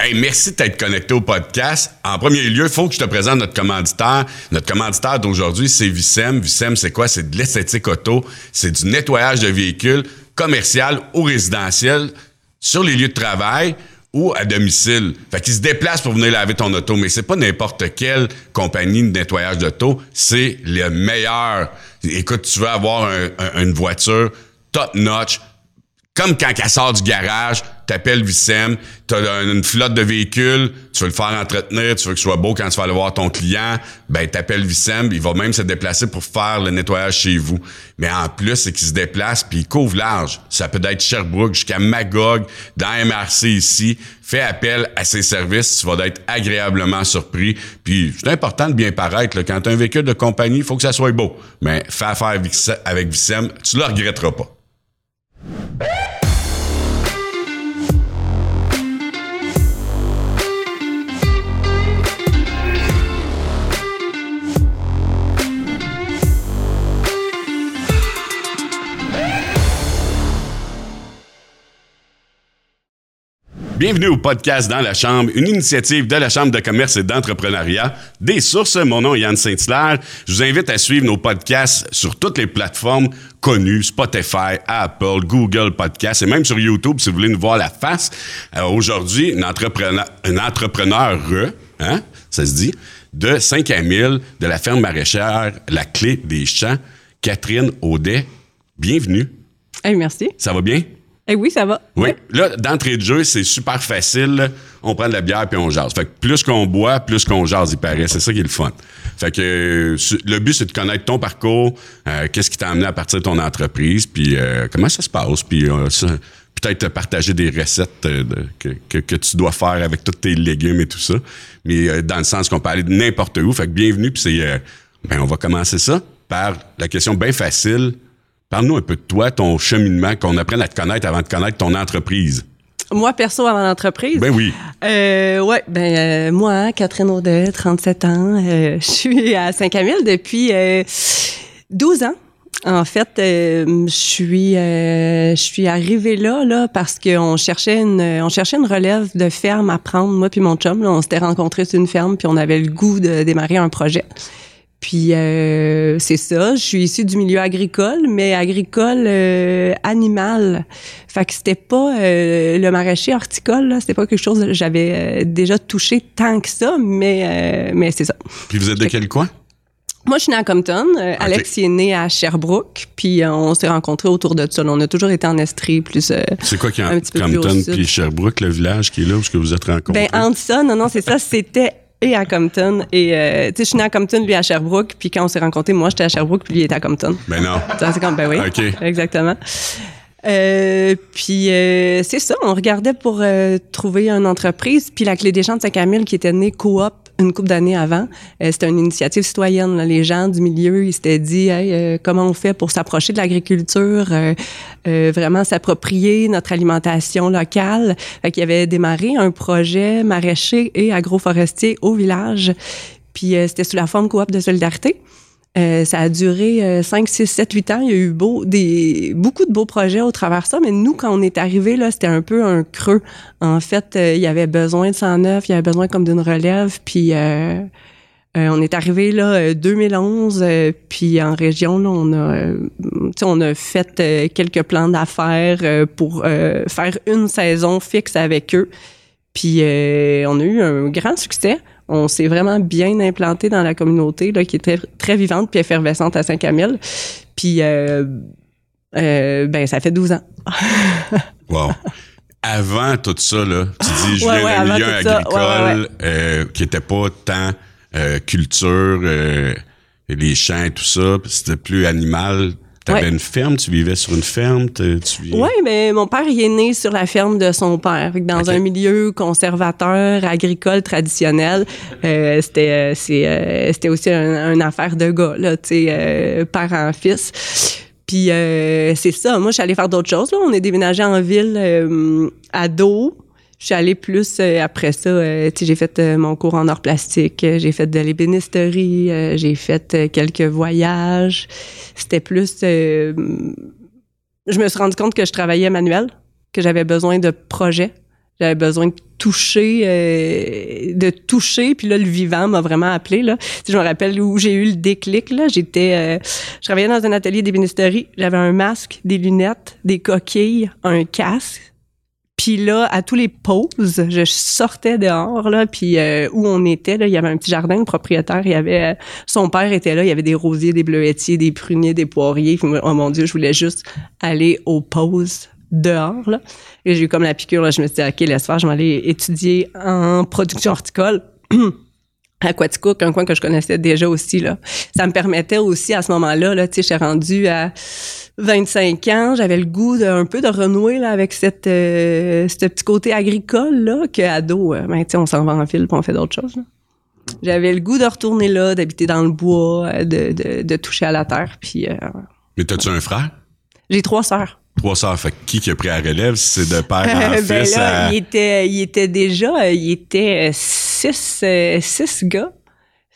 Hey, merci d'être connecté au podcast. En premier lieu, il faut que je te présente notre commanditaire. Notre commanditaire d'aujourd'hui, c'est Vicem. Vicem, c'est quoi? C'est de l'esthétique auto. C'est du nettoyage de véhicules commercial ou résidentiel sur les lieux de travail ou à domicile. Fait qu'ils se déplacent pour venir laver ton auto, mais c'est pas n'importe quelle compagnie de nettoyage d'auto, c'est le meilleur. Écoute, tu veux avoir une voiture top notch, comme quand elle sort du garage, t'appelles Vicem, t'as une flotte de véhicules, tu veux le faire entretenir, tu veux que ce soit beau quand tu vas aller voir ton client, ben t'appelles Vicem, il va même se déplacer pour faire le nettoyage chez vous. Mais en plus, c'est qu'il se déplace puis il couvre large. Ça peut être Sherbrooke jusqu'à Magog, dans MRC ici. Fais appel à ses services, tu vas être agréablement surpris. Puis c'est important de bien paraître. Là. Quand tu as un véhicule de compagnie, il faut que ça soit beau. Mais fais affaire avec Vicem, tu le regretteras pas. Bienvenue au podcast Dans la Chambre, une initiative de la Chambre de commerce et d'entrepreneuriat des sources. Mon nom est Yann Saint-Hilaire. Je vous invite à suivre nos podcasts sur toutes les plateformes connues, Spotify, Apple, Google Podcasts et même sur YouTube si vous voulez nous voir la face. Euh, aujourd'hui, un entrepreneur, un entrepreneur, hein, ça se dit, de 5 à 1000 de la ferme maraîchère La Clé des Champs, Catherine Audet. Bienvenue. Hey, merci. Ça va bien? Eh oui, ça va. Oui. Là, d'entrée de jeu, c'est super facile. On prend de la bière puis on jase. Fait que plus qu'on boit, plus qu'on jase, il paraît. C'est ça qui est le fun. Fait que le but, c'est de connaître ton parcours, euh, qu'est-ce qui t'a amené à partir de ton entreprise, puis euh, comment ça se passe, puis euh, peut-être partager des recettes que, que, tu dois faire avec tous tes légumes et tout ça. Mais dans le sens qu'on peut aller de n'importe où. Fait que bienvenue, puis c'est... ben, on va commencer ça par la question bien facile Parle-nous un peu de toi, ton cheminement, qu'on apprenne à te connaître avant de connaître ton entreprise. Moi, perso, avant l'entreprise? Ben oui. Euh, ouais, ben euh, moi, Catherine Audet, 37 ans, euh, je suis à Saint-Camille depuis 12 ans. En fait, je suis je suis arrivée là là parce qu'on cherchait une on cherchait une relève de ferme à prendre moi puis mon chum on s'était rencontrés sur une ferme puis on avait le goût de démarrer un projet. Puis euh, c'est ça, je suis issue du milieu agricole, mais agricole euh, animal. Fait que c'était pas euh, le maraîcher horticole, c'était pas quelque chose que j'avais déjà touché tant que ça, mais mais c'est ça. Puis vous êtes de quel coin? Moi, je suis née à Compton. Alex est né à Sherbrooke. Puis on s'est rencontrés autour de ça. On a toujours été en Estrie, plus. c'est quoi qui est en Compton puis Sherbrooke, le village qui est là où vous êtes rencontrés? Ben, entre ça, non, non, c'est ça. C'était et à Compton. Et, euh, tu sais, je suis né à Compton, lui à Sherbrooke. Puis quand on s'est rencontrés, moi, j'étais à Sherbrooke, puis lui était à Compton. Ben non. C'est comme, ben oui. OK. Exactement. Euh, puis euh, c'est ça, on regardait pour euh, trouver une entreprise. Puis la Clé des Champs de Saint-Camille, qui était née coop une couple d'années avant, euh, c'était une initiative citoyenne. Là. Les gens du milieu, ils s'étaient dit hey, comment on fait pour s'approcher de l'agriculture, vraiment s'approprier notre alimentation locale. Fait qu'il avait démarré un projet maraîcher et agroforestier au village. Puis c'était sous la forme coop de solidarité. Euh, ça a duré 5, 6, 7, 8 ans. Il y a eu beaucoup de beaux projets au travers de ça, mais nous, quand on est arrivé, là, c'était un peu un creux. En fait, euh, il y avait besoin de 109, il y avait besoin comme d'une relève, puis euh, on est arrivé là 2011, puis en région, là, on a fait quelques plans d'affaires pour faire une saison fixe avec eux. Puis on a eu un grand succès on s'est vraiment bien implanté dans la communauté là, qui était très vivante puis effervescente à Saint-Camille. Puis, euh, euh, ben, ça fait 12 ans. wow. Avant tout ça, là, tu dis, je viens d'un milieu agricole euh, qui était pas tant culture, les champs et tout ça, c'était plus animal. Tu avais une ferme, tu vivais sur une ferme. Tu Oui, mais mon père il est né sur la ferme de son père, dans un milieu conservateur, agricole, traditionnel. Euh, c'était euh, euh, c'était aussi une affaire de gars, là, tu sais, parent-fils. Puis c'est ça. Moi, je suis allée faire d'autres choses. Là. On est déménagé en ville à dos je suis allée plus euh, après ça. Euh, j'ai fait euh, mon cours en art plastique, j'ai fait de l'ébénisterie, j'ai fait quelques voyages. C'était plus. je me suis rendu compte que je travaillais manuel, que j'avais besoin de projets. J'avais besoin de toucher, euh, de toucher. Puis là, le vivant m'a vraiment appelé. Là. Je me rappelle où j'ai eu le déclic. Là, j'étais, euh, je travaillais dans un atelier d'ébénisterie. J'avais un masque, des lunettes, des coquilles, un casque. Puis là, à tous les pauses, je sortais dehors là, puis euh, où on était là, il y avait un petit jardin, le propriétaire, il y avait son père était là, il y avait des rosiers, des bleuetiers, des pruniers, des poiriers. oh mon dieu, je voulais juste aller aux pauses dehors. Là. Et j'ai eu comme la piqûre, là, je me suis dit, OK, laisse faire, je vais aller étudier en production horticole. à Quaticook, un coin que je connaissais déjà aussi là. Ça me permettait aussi à ce moment-là là, tu sais, j'ai rendu à 25 ans, j'avais le goût d'un peu de renouer là avec cette euh, ce petit côté agricole là que ado, euh, ben, tu sais, on s'en va en fil, puis on fait d'autres choses. J'avais le goût de retourner là, d'habiter dans le bois, de, de, de toucher à la terre, puis. Euh, Mais t'as-tu un frère? J'ai trois sœurs trois sœurs. Fait qui qui a pris la relève? C'est de père en ben fils là, il, était, il était déjà, il était six, six gars.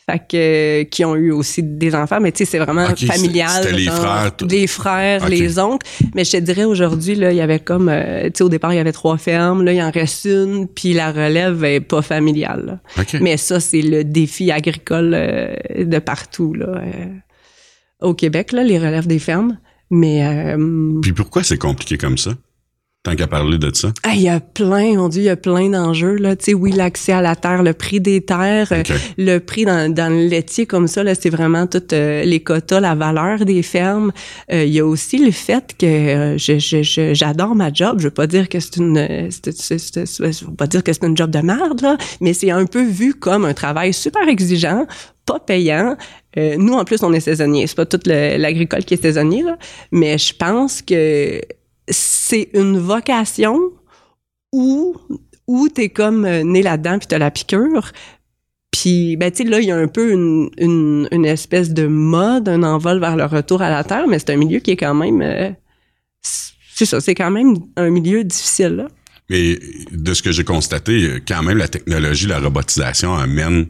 Fait que, qui ont eu aussi des enfants, mais tu sais, c'est vraiment familial. C'était les frères. Les frères, les oncles. Mais je te dirais aujourd'hui, là, il y avait comme, euh, tu sais, au départ, il y avait trois fermes, là, il en reste une, puis la relève est pas familiale. Mais ça, c'est le défi agricole euh, de partout, là. Euh, au Québec, là, les relèves des fermes. Mais. Euh, Puis pourquoi c'est compliqué comme ça? Tant qu'à parler de ça. Ah, il y a plein, on dit, il y a plein d'enjeux, là. Tu sais, oui, l'accès à la terre, le prix des terres, euh, le prix dans, dans le laitier comme ça, là, c'est vraiment tout euh, les quotas, la valeur des fermes. il y a aussi le fait que je, j'adore ma job. Je veux pas dire que c'est une, je veux pas dire que c'est une job de merde, là, mais c'est un peu vu comme un travail super exigeant, pas payant. Euh, nous, en plus, on est saisonnier. C'est pas tout l'agricole qui est saisonnier, là. mais je pense que c'est une vocation où, où tu es comme euh, né là-dedans puis tu as la piqûre. Puis, ben, tu sais, là, il y a un peu une, une, espèce de mode, un envol vers le retour à la Terre, mais c'est un milieu qui est quand même... Euh, c'est ça, c'est quand même un milieu difficile, là. Mais de ce que j'ai constaté, quand même, la technologie, la robotisation amène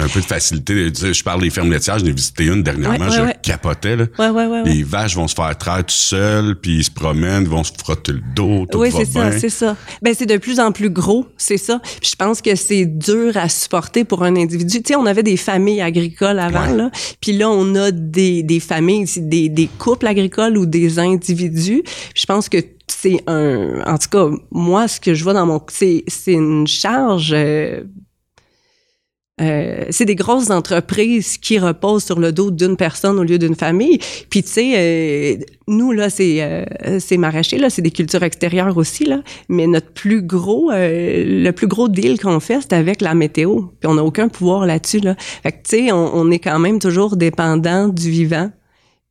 un peu de facilité. Je parle des fermes laitières, j'en ai visité une dernièrement, je capotais. Là. Les vaches vont se faire traire tout seules, puis ils se promènent, vont se frotter le dos, tout Oui, c'est ça, c'est ça. Ben, c'est de plus en plus gros, c'est ça. je pense que c'est dur à supporter pour un individu. Tu sais, on avait des familles agricoles avant, là, puis là, on a des, des familles, des, des couples agricoles ou des individus. je pense que c'est un... En tout cas, moi, ce que je vois dans mon... C'est une charge... Euh, euh, c'est des grosses entreprises qui reposent sur le dos d'une personne au lieu d'une famille. Puis tu sais, euh, nous là, c'est euh, c'est maraîcher là, c'est des cultures extérieures aussi là. Mais notre plus gros, le plus gros deal qu'on fait, c'est avec la météo. Puis on n'a aucun pouvoir là-dessus là. Fait que tu sais, on, on, est quand même toujours dépendant du vivant.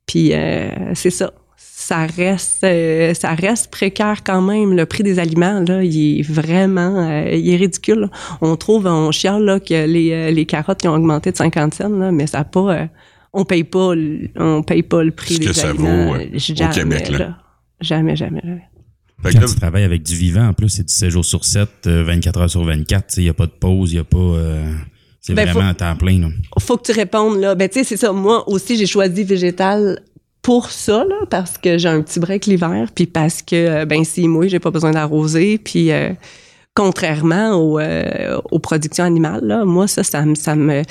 Puis c'est ça ça reste euh, ça reste précaire quand même le prix des aliments là il est vraiment euh, il est ridicule on trouve on chiale là que les, euh, les carottes qui ont augmenté de 50 cents là, mais ça pas on paye pas on paye pas le prix Ce des que ça aliments vaut au Québec là. jamais jamais, Quand tu travailles avec du vivant, en plus, c'est du 7 jours sur 7, 24 heures sur 24. Il n'y a pas de pause, il n'y a pas... c'est ben, vraiment à temps plein. Là. Faut que tu répondes, là. Ben, tu sais, c'est ça. Moi aussi, j'ai choisi végétal pour ça, parce que j'ai un petit break l'hiver, puis parce que, euh, ben, si moi, j'ai pas besoin d'arroser, puis euh, contrairement aux, euh, aux, productions animales, là, moi, ça, ça, ça me...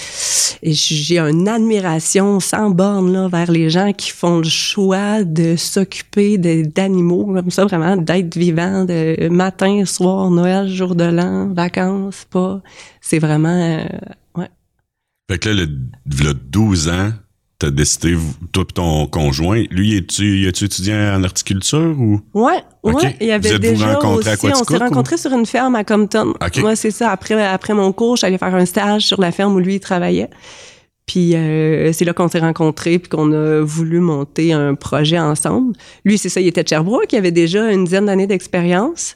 J'ai une admiration sans borne là, vers les gens qui font le choix de s'occuper d'animaux, comme ça, vraiment, d'être vivant, de matin, soir, Noël, jour de l'an, vacances, pas... C'est vraiment... ouais. Fait que là, le, le 12 ans, t'as décidé, toi et ton conjoint, lui, es-tu, es-tu étudiant en horticulture ou? Ouais, ouais. Il y avait vous déjà aussi, on s'est rencontrés sur une ferme à Compton. Okay. c'est ça. Après, après mon cours, j'allais faire un stage sur la ferme où lui, il travaillait. Puis euh, c'est là qu'on s'est rencontrés puis qu'on a voulu monter un projet ensemble. Lui, c'est ça, il était de Sherbrooke, il avait déjà une dizaine d'années d'expérience.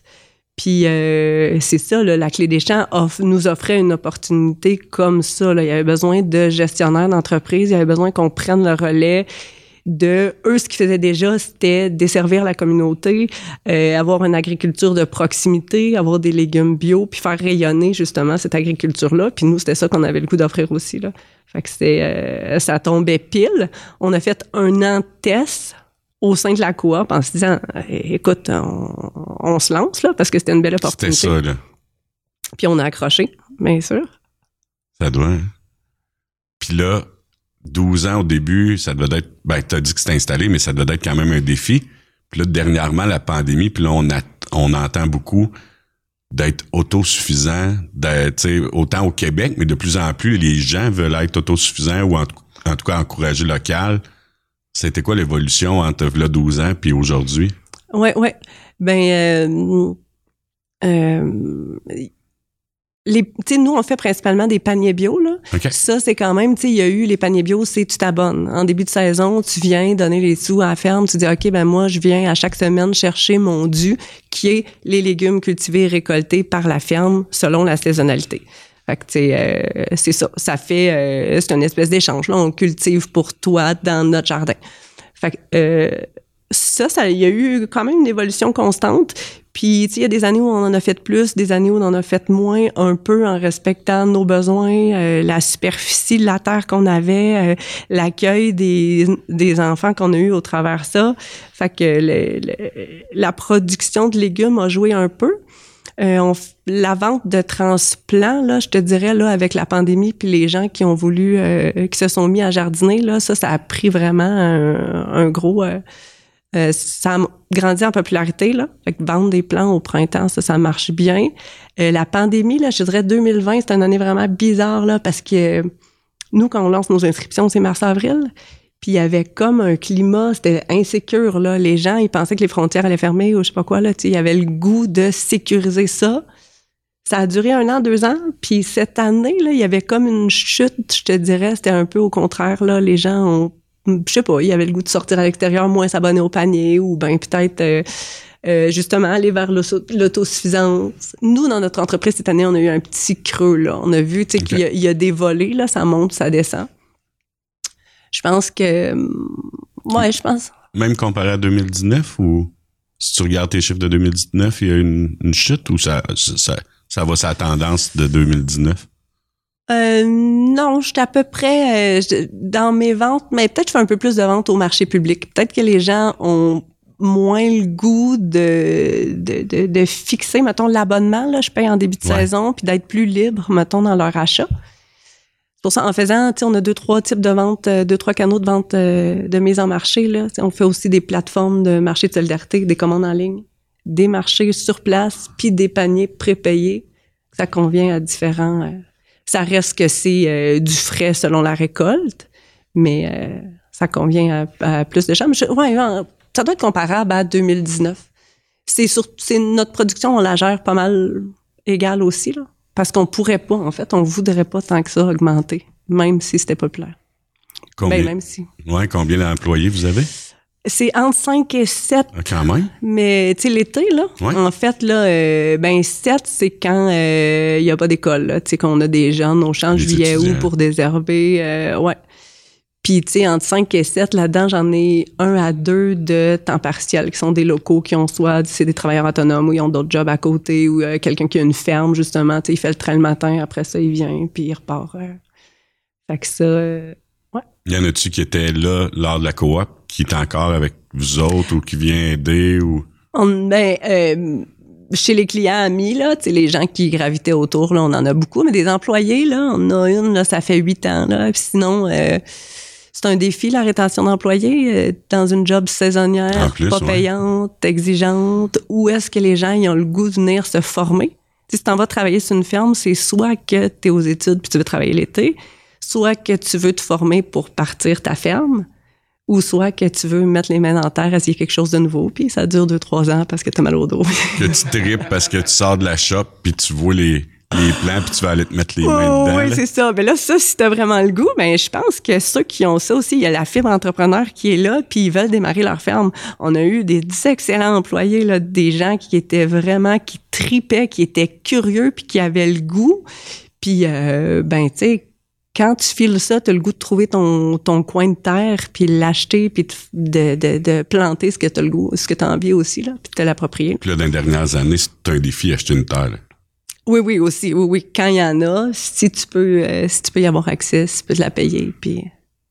Puis euh, c'est ça, la clé des champs nous offrait une opportunité comme ça. Là. Il y avait besoin de gestionnaires d'entreprise, il y avait besoin qu'on prenne le relais de eux ce qu'ils faisaient déjà c'était desservir la communauté euh, avoir une agriculture de proximité avoir des légumes bio puis faire rayonner justement cette agriculture là puis nous c'était ça qu'on avait le goût d'offrir aussi là fait que euh, ça tombait pile on a fait un an de test au sein de la coop en se disant écoute, on, se lance là parce que c'était une belle opportunité. C'était ça, là. Puis on a accroché, bien sûr. Ça doit. Hein. Puis là, 12 ans au début, ça devait être. Ben, t'as dit que c'était installé, mais ça devait être quand même un défi. Puis là, dernièrement, la pandémie, puis là, on, a, on entend beaucoup d'être autosuffisant, d'être, autant au Québec, mais de plus en plus, les gens veulent être autosuffisants ou en, tout cas encourager local. C'était quoi l'évolution entre là 12 ans puis aujourd'hui? Ouais, ouais. Ben, euh, euh, les, nous, on fait principalement des paniers bio. Là. Ça, c'est quand même, tu sais, il y a eu les paniers bio, c'est tu t'abonnes. En début de saison, tu viens donner les sous à la ferme, tu dis, OK, ben moi, je viens à chaque semaine chercher mon dû, qui est les légumes cultivés et récoltés par la ferme selon la saisonnalité. Euh, c'est ça. Ça fait, euh, c'est une espèce d'échange. Là, on cultive pour toi dans notre jardin. Euh, ça, ça, il y a eu quand même une évolution constante. Puis, il y a des années où on en a fait plus, des années où on en a fait moins, un peu en respectant nos besoins, la superficie de la terre qu'on avait, l'accueil des, enfants qu'on a eu au travers ça. Fait que la production de légumes a joué un peu. Euh, la vente de transplants, là, je te dirais, là, avec la pandémie, puis les gens qui ont voulu, qui se sont mis à jardiner, là, ça, ça a pris vraiment un, gros... Euh, ça a grandi en popularité, là. Vendre des plants au printemps, ça, ça marche bien. Euh, la pandémie, là, je dirais 2020, c'est une année vraiment bizarre, là, parce que nous, quand on lance nos inscriptions, c'est mars-avril. Puis il y avait comme un climat, c'était insécure, là. Les gens, ils pensaient que les frontières allaient fermer ou je sais pas quoi, là. Il y avait le goût de sécuriser ça. Ça a duré un an, deux ans. Puis cette année, là, il y avait comme une chute, je te dirais. C'était un peu au contraire, là. Les gens ont je sais pas, il avait le goût de sortir à l'extérieur, moins s'abonner au panier ou ben peut-être euh, euh, justement aller vers l'autosuffisance. Nous, dans notre entreprise, cette année, on a eu un petit creux. Là. On a vu qu'il y, y, a des volets, là, ça monte, ça descend. Je pense que... Ouais, je pense. Même comparé à 2019 ou si tu regardes tes chiffres de 2019, il y a une, une chute ou ça, ça, ça va sa tendance de 2019? Euh, non, je suis à peu près euh, dans mes ventes, mais peut-être je fais un peu plus de ventes au marché public. Peut-être que les gens ont moins le goût de, de, de, fixer, mettons, l'abonnement, là, je paye en début de saison, puis d'être plus libre, mettons, dans leur achat. Pour ça, en faisant, on a deux, trois types de ventes, euh, deux, trois canaux de vente de mise en marché. Là. on fait aussi des plateformes de marché de solidarité, des commandes en ligne, des marchés sur place, puis des paniers prépayés. Ça convient à différents ça reste que c'est euh, du frais selon la récolte, mais euh, ça convient à, plus de gens. ouais, ça doit être comparable à 2019. C'est c'est notre production, on la gère pas mal égale aussi, là, parce qu'on pourrait pas, en fait, on voudrait pas tant que ça augmenter, même si c'était populaire. Combien, ben, même si. Ouais, combien d'employés vous avez? C'est entre 5 et 7. Ah, quand même. Mais, tu sais, l'été, là, en fait, là, euh, ben 7, c'est quand il euh, n'y a pas d'école, Tu sais, qu'on a des jeunes au champ juillet août pour désherber. Euh, ouais. Puis, tu sais, entre 5 et 7, là-dedans, j'en ai un à deux de temps partiel, qui sont des locaux qui ont soit, c'est des travailleurs autonomes ou ils ont d'autres jobs à côté ou quelqu'un qui a une ferme, justement. Tu sais, il fait le train le matin, après ça, il vient, puis il repart. Fait que ça, ouais. Y en a-tu qui étaient là lors de la coop? qui est encore avec vous autres ou qui vient aider ou? ben, euh, chez les clients amis, là, les gens qui gravitaient autour, là, on en a beaucoup, mais des employés, là, on a une, là, ça fait huit ans, là. Puis sinon, euh, c'est un défi, la rétention d'employés, euh, dans une job saisonnière, pas payante, exigeante. Où est-ce que les gens ils ont le goût de venir se former? si tu t'en vas travailler sur une ferme, c'est soit que tu es aux études puis tu veux travailler l'été, soit que tu veux te former pour partir ta ferme ou soit que tu veux mettre les mains dans terre, essayer quelque chose de nouveau, puis ça dure deux, trois ans parce que tu as mal au dos. que tu tripes parce que tu sors de la shop, puis tu vois les, les plans, puis tu vas aller te mettre les mains dedans. Oui, c'est ça. Mais là, ça, si tu as vraiment le goût, ben je pense que ceux qui ont ça aussi, il y a la fibre entrepreneur qui est là, puis ils veulent démarrer leur ferme. On a eu des excellents employés, là, des gens qui étaient vraiment, qui tripaient, qui étaient curieux, puis qui avaient le goût. Puis, euh, ben, tu sais, quand tu files ça, tu as le goût de trouver ton, ton coin de terre, puis l'acheter, puis de, de, de, planter ce que tu as le goût, ce que tu as envie aussi, là, puis de l'approprier. Puis là, dans les dernières années, c'est un défi acheter une terre. Oui, oui, aussi. Oui, oui. Quand il y en a, si tu peux, euh, si tu peux y avoir accès, si tu peux te la payer. Puis...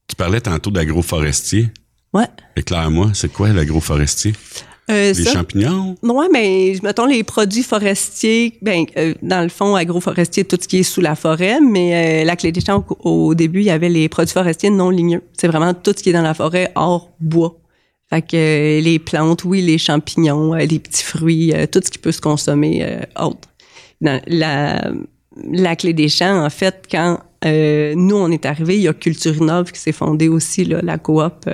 Tu parlais tantôt d'agroforestier. Ouais. Éclaire-moi, c'est quoi l'agroforestier? Euh, les champignons? Oui, mais mettons les produits forestiers, ben, euh, dans le fond, agroforestier, tout ce qui est sous la forêt, mais euh, la clé des champs, au, début, il y avait les produits forestiers non ligneux. C'est vraiment tout ce qui est dans la forêt hors bois. Fait que les plantes, oui, les champignons, les petits fruits, tout ce qui peut se consommer autre. La, la clé des champs, en fait, quand nous, on est arrivé, il y a Culture Innove qui s'est fondée aussi, là, la coop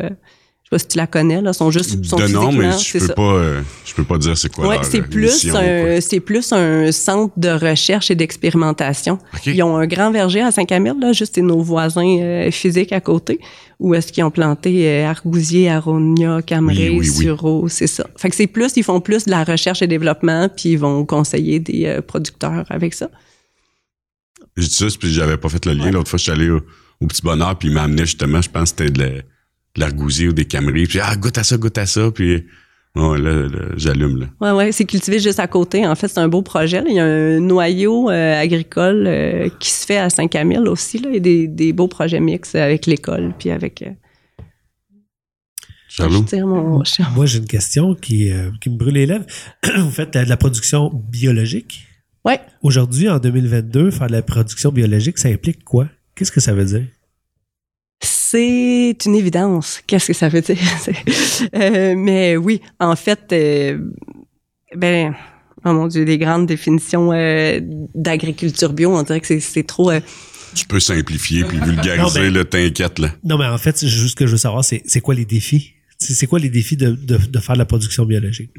je sais pas si tu la connais là, sont juste sont de nom, mais je peux pas, euh, je peux pas dire c'est quoi. Ouais, c'est plus un, c'est plus un centre de recherche et d'expérimentation. Ils ont un grand verger à Saint-Camille là, juste nos voisins euh, physiques à côté, où est-ce qu'ils ont planté euh, argousier, aronia, cameray, sureau, c'est ça. Fait que c'est plus, ils font plus de la recherche et développement, puis ils vont conseiller des producteurs avec ça. J'ai dit ça, puis j'avais pas fait le lien. L'autre fois, je suis allé au, Petit Bonheur, puis il m'a amené justement, je pense que c'était de la l'argousier ou des cameries. Puis, ah, goûte à ça, goûte à ça. Puis, ouais, là, j'allume, là. Ouais, ouais, c'est cultivé juste à côté. En fait, c'est un beau projet. Il y a un noyau euh, agricole euh, qui se fait à Saint-Camille aussi, là. Il y a des, des beaux projets mixtes avec l'école, puis avec... Euh, Moi, j'ai une question qui, qui me brûle les lèvres. Vous faites de la production biologique? Ouais. Aujourd'hui, en 2022, faire de la production biologique, ça implique quoi? Qu'est-ce que ça veut dire? C'est une évidence. Qu'est-ce que ça veut dire? euh, mais oui, en fait, euh, ben, oh mon Dieu, des grandes définitions euh, d'agriculture bio, on dirait que c'est trop... Euh, tu peux simplifier puis vulgariser, le t'inquiète, là. Non, mais en fait, juste ce que je veux savoir, c'est quoi les défis? C'est quoi les défis de, de, de faire de la production biologique?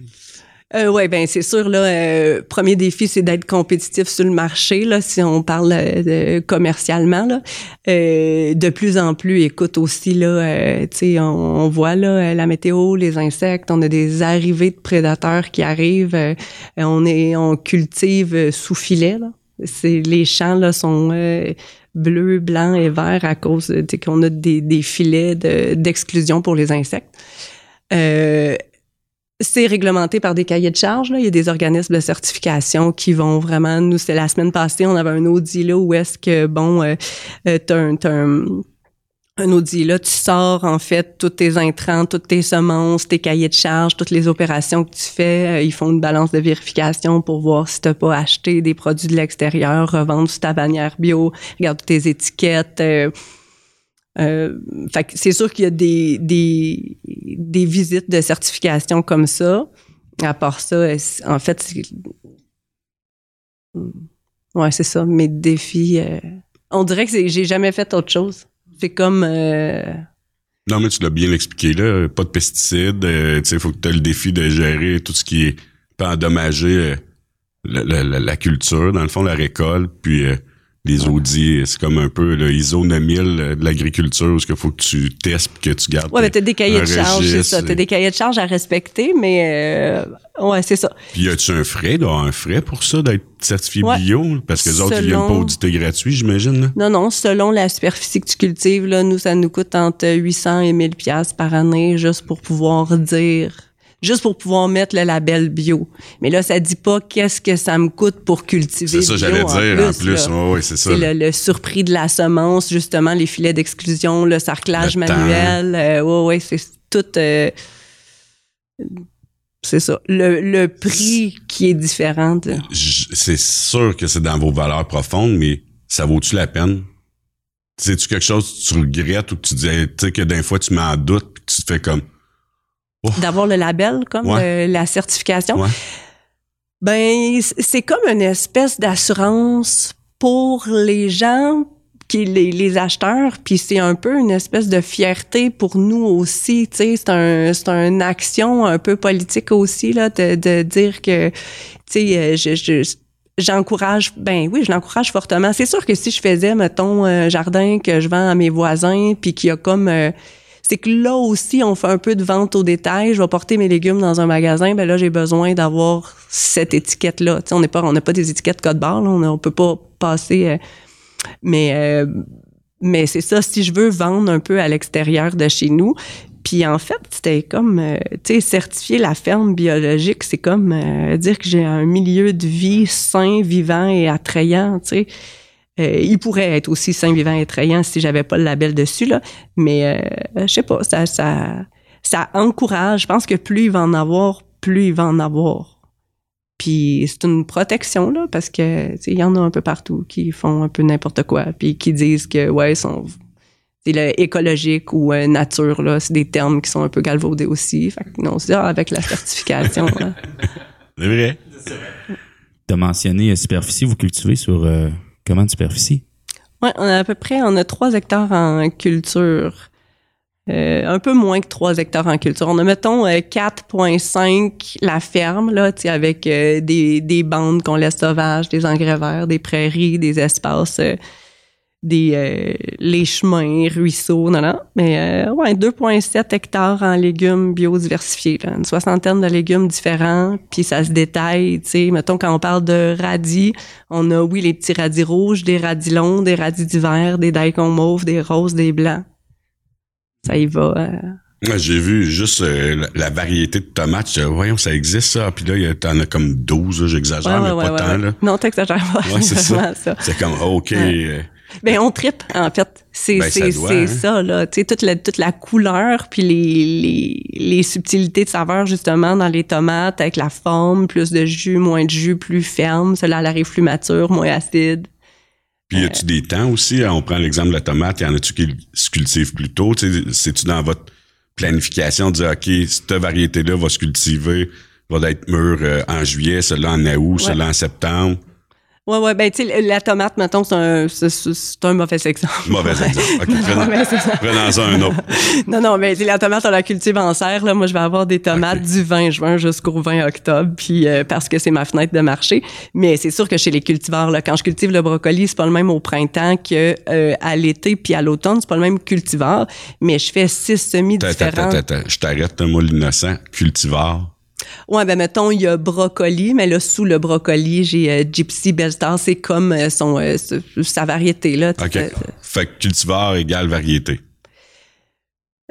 Euh, oui, ben c'est sûr. Là, euh, premier défi, c'est d'être compétitif sur le marché. Là, si on parle euh, commercialement, là. Euh, de plus en plus, écoute aussi là, tu sais, on, voit là la météo, les insectes. On a des arrivées de prédateurs qui arrivent. on est, on cultive sous filet. Là. C'est les champs là sont bleus, blancs et verts à cause qu'on a des, des filets d'exclusion pour les insectes. Euh, c'est réglementé par des cahiers de charges. Là. Il y a des organismes de certification qui vont vraiment... Nous, c'était la semaine passée, on avait un audit là où est-ce que, bon, euh, euh t'as un, un, un audit là, tu sors en fait tous tes intrants, toutes tes semences, tes cahiers de charges, toutes les opérations que tu fais. Euh, ils font une balance de vérification pour voir si tu pas acheté des produits de l'extérieur, revendre sous ta bannière bio, regarde tes étiquettes. Euh, euh, c'est sûr qu'il y a des, des, des, visites de certification comme ça. À part ça, en fait, c'est, ouais, c'est ça. Mes défis, euh, on dirait que j'ai jamais fait autre chose. C'est comme. Euh, non, mais tu l'as bien expliqué là. Pas de pesticides. tu sais, faut que tu aies le défi de gérer tout ce qui est pas endommager la, la, la, culture, dans le fond, la récolte, puis les audits, c'est comme un peu le ISO 9000 de l'agriculture où il faut que tu testes que tu gardes. Ouais, mais t'as des cahiers de charges, c'est ça. T'as des cahiers de charges à respecter, mais euh, ouais, c'est ça. Puis y a-tu un frais, un frais pour ça d'être certifié bio? Parce que les autres, ils viennent pas auditer gratuit, j'imagine. Non, non. Selon la superficie que tu cultives, là, nous, ça nous coûte entre 800 et 1000 pièces par année juste pour pouvoir dire juste pour pouvoir mettre le label bio. Mais là, ça dit pas qu'est-ce que ça me coûte pour cultiver. C'est ça, j'allais dire en plus. oui, c'est ça. Le, surprix de la semence, justement, les filets d'exclusion, le sarclage manuel. Euh, oui, oui, c'est tout. Euh, c'est ça. Le, prix qui est différent. C'est sûr que c'est dans vos valeurs profondes, mais ça vaut-tu la peine? C'est-tu quelque chose que tu regrettes ou que tu dis, tu sais, que d'un fois tu m'en doutes que tu te fais comme, d'avoir le label comme la certification. Ben c'est comme une espèce d'assurance pour les gens qui les, les acheteurs puis c'est un peu une espèce de fierté pour nous aussi tu sais. C'est un c'est une action un peu politique aussi là de, de dire que tu sais euh, je, je j'encourage ben oui je l'encourage fortement. C'est sûr que si je faisais mettons un jardin que je vends à mes voisins puis qu'il y a comme euh, c'est que là aussi, on fait un peu de vente au détail. Je vais porter mes légumes dans un magasin, ben là, j'ai besoin d'avoir cette étiquette-là. Tu sais, on n'est pas, on n'a pas des étiquettes code barre, là. On, ne peut pas passer. Euh, mais, euh, mais c'est ça. Si je veux vendre un peu à l'extérieur de chez nous, puis en fait, c'était comme, euh, tu sais, certifier la ferme biologique, c'est comme dire que j'ai un milieu de vie sain, vivant et attrayant. Euh, il pourrait être aussi sain, vivant et attrayant si j'avais pas le label dessus, là. Mais euh, je sais pas, ça, ça. ça encourage. Je pense que plus il va en avoir, plus il va en avoir. Puis c'est une protection là parce que il y en a un peu partout qui font un peu n'importe quoi puis qui disent que ouais sont c'est le écologique ou euh, nature là, c'est des termes qui sont un peu galvaudés aussi. Fait que non, c'est avec la certification. C'est vrai. Tu as mentionné euh, superficie, vous cultivez sur euh, comment de superficie? Oui, on a à peu près, on a 3 hectares en culture. Euh, un peu moins que 3 hectares en culture. On a, mettons, 4,5 la ferme, là, avec des, des bandes qu'on laisse sauvages, des engrais verts, des prairies, des espaces des euh, les chemins, ruisseaux, non, non. Mais euh, ouais, 2,7 hectares en légumes biodiversifiés, là, une soixantaine de légumes différents, puis ça se détaille, tu sais, mettons quand on parle de radis, on a oui les petits radis rouges, des radis longs, des radis d'hiver, des daikons mauves, des roses, des blancs. Ça y va. Euh. J'ai vu juste la, variété de tomates. voyons, ça existe ça. Puis là, t'en as comme 12, j'exagère, mais pas tant. Là. Non, t'exagères pas. C'est ça. C'est comme, OK. Ben on tripe en fait. C'est ben, c'est ça, hein. ça, là, tu sais toute la toute la couleur puis les, les les subtilités de saveur justement dans les tomates avec la forme, plus de jus, moins de jus, plus ferme, cela la arrive plus mature, moins acide. Puis y a-tu des temps aussi On prend l'exemple de la tomate, y en a-tu qui se cultivent plus tôt? C'est-tu dans votre planification de dire ok cette variété là va se cultiver, va être mûre euh, en juillet, celle-là en août, celle-là en septembre? Ouais, ouais, ben, tu sais, la tomate, mettons, c'est un, c'est, un mauvais exemple. Mauvais exemple. OK, prenons, un autre. non, non, mais la tomate, on la cultive en serre, là. Moi, je vais avoir des tomates du 20 juin jusqu'au 20 octobre, puis euh, parce que c'est ma fenêtre de marché. Mais c'est sûr que chez les cultivars, là, quand je cultive le brocoli, c'est pas le même au printemps que euh, à l'été puis à l'automne, c'est pas le même cultivar. Mais je fais six semis différents. Attends, attends, je t'arrête, moi, l'innocent. Cultivar Ouais, ben mettons, il y a brocoli, mais là, sous le brocoli, j'ai euh, Gypsy Belstar, c'est comme euh, son, euh, sa variété, là. OK. fait que cultivar égale variété.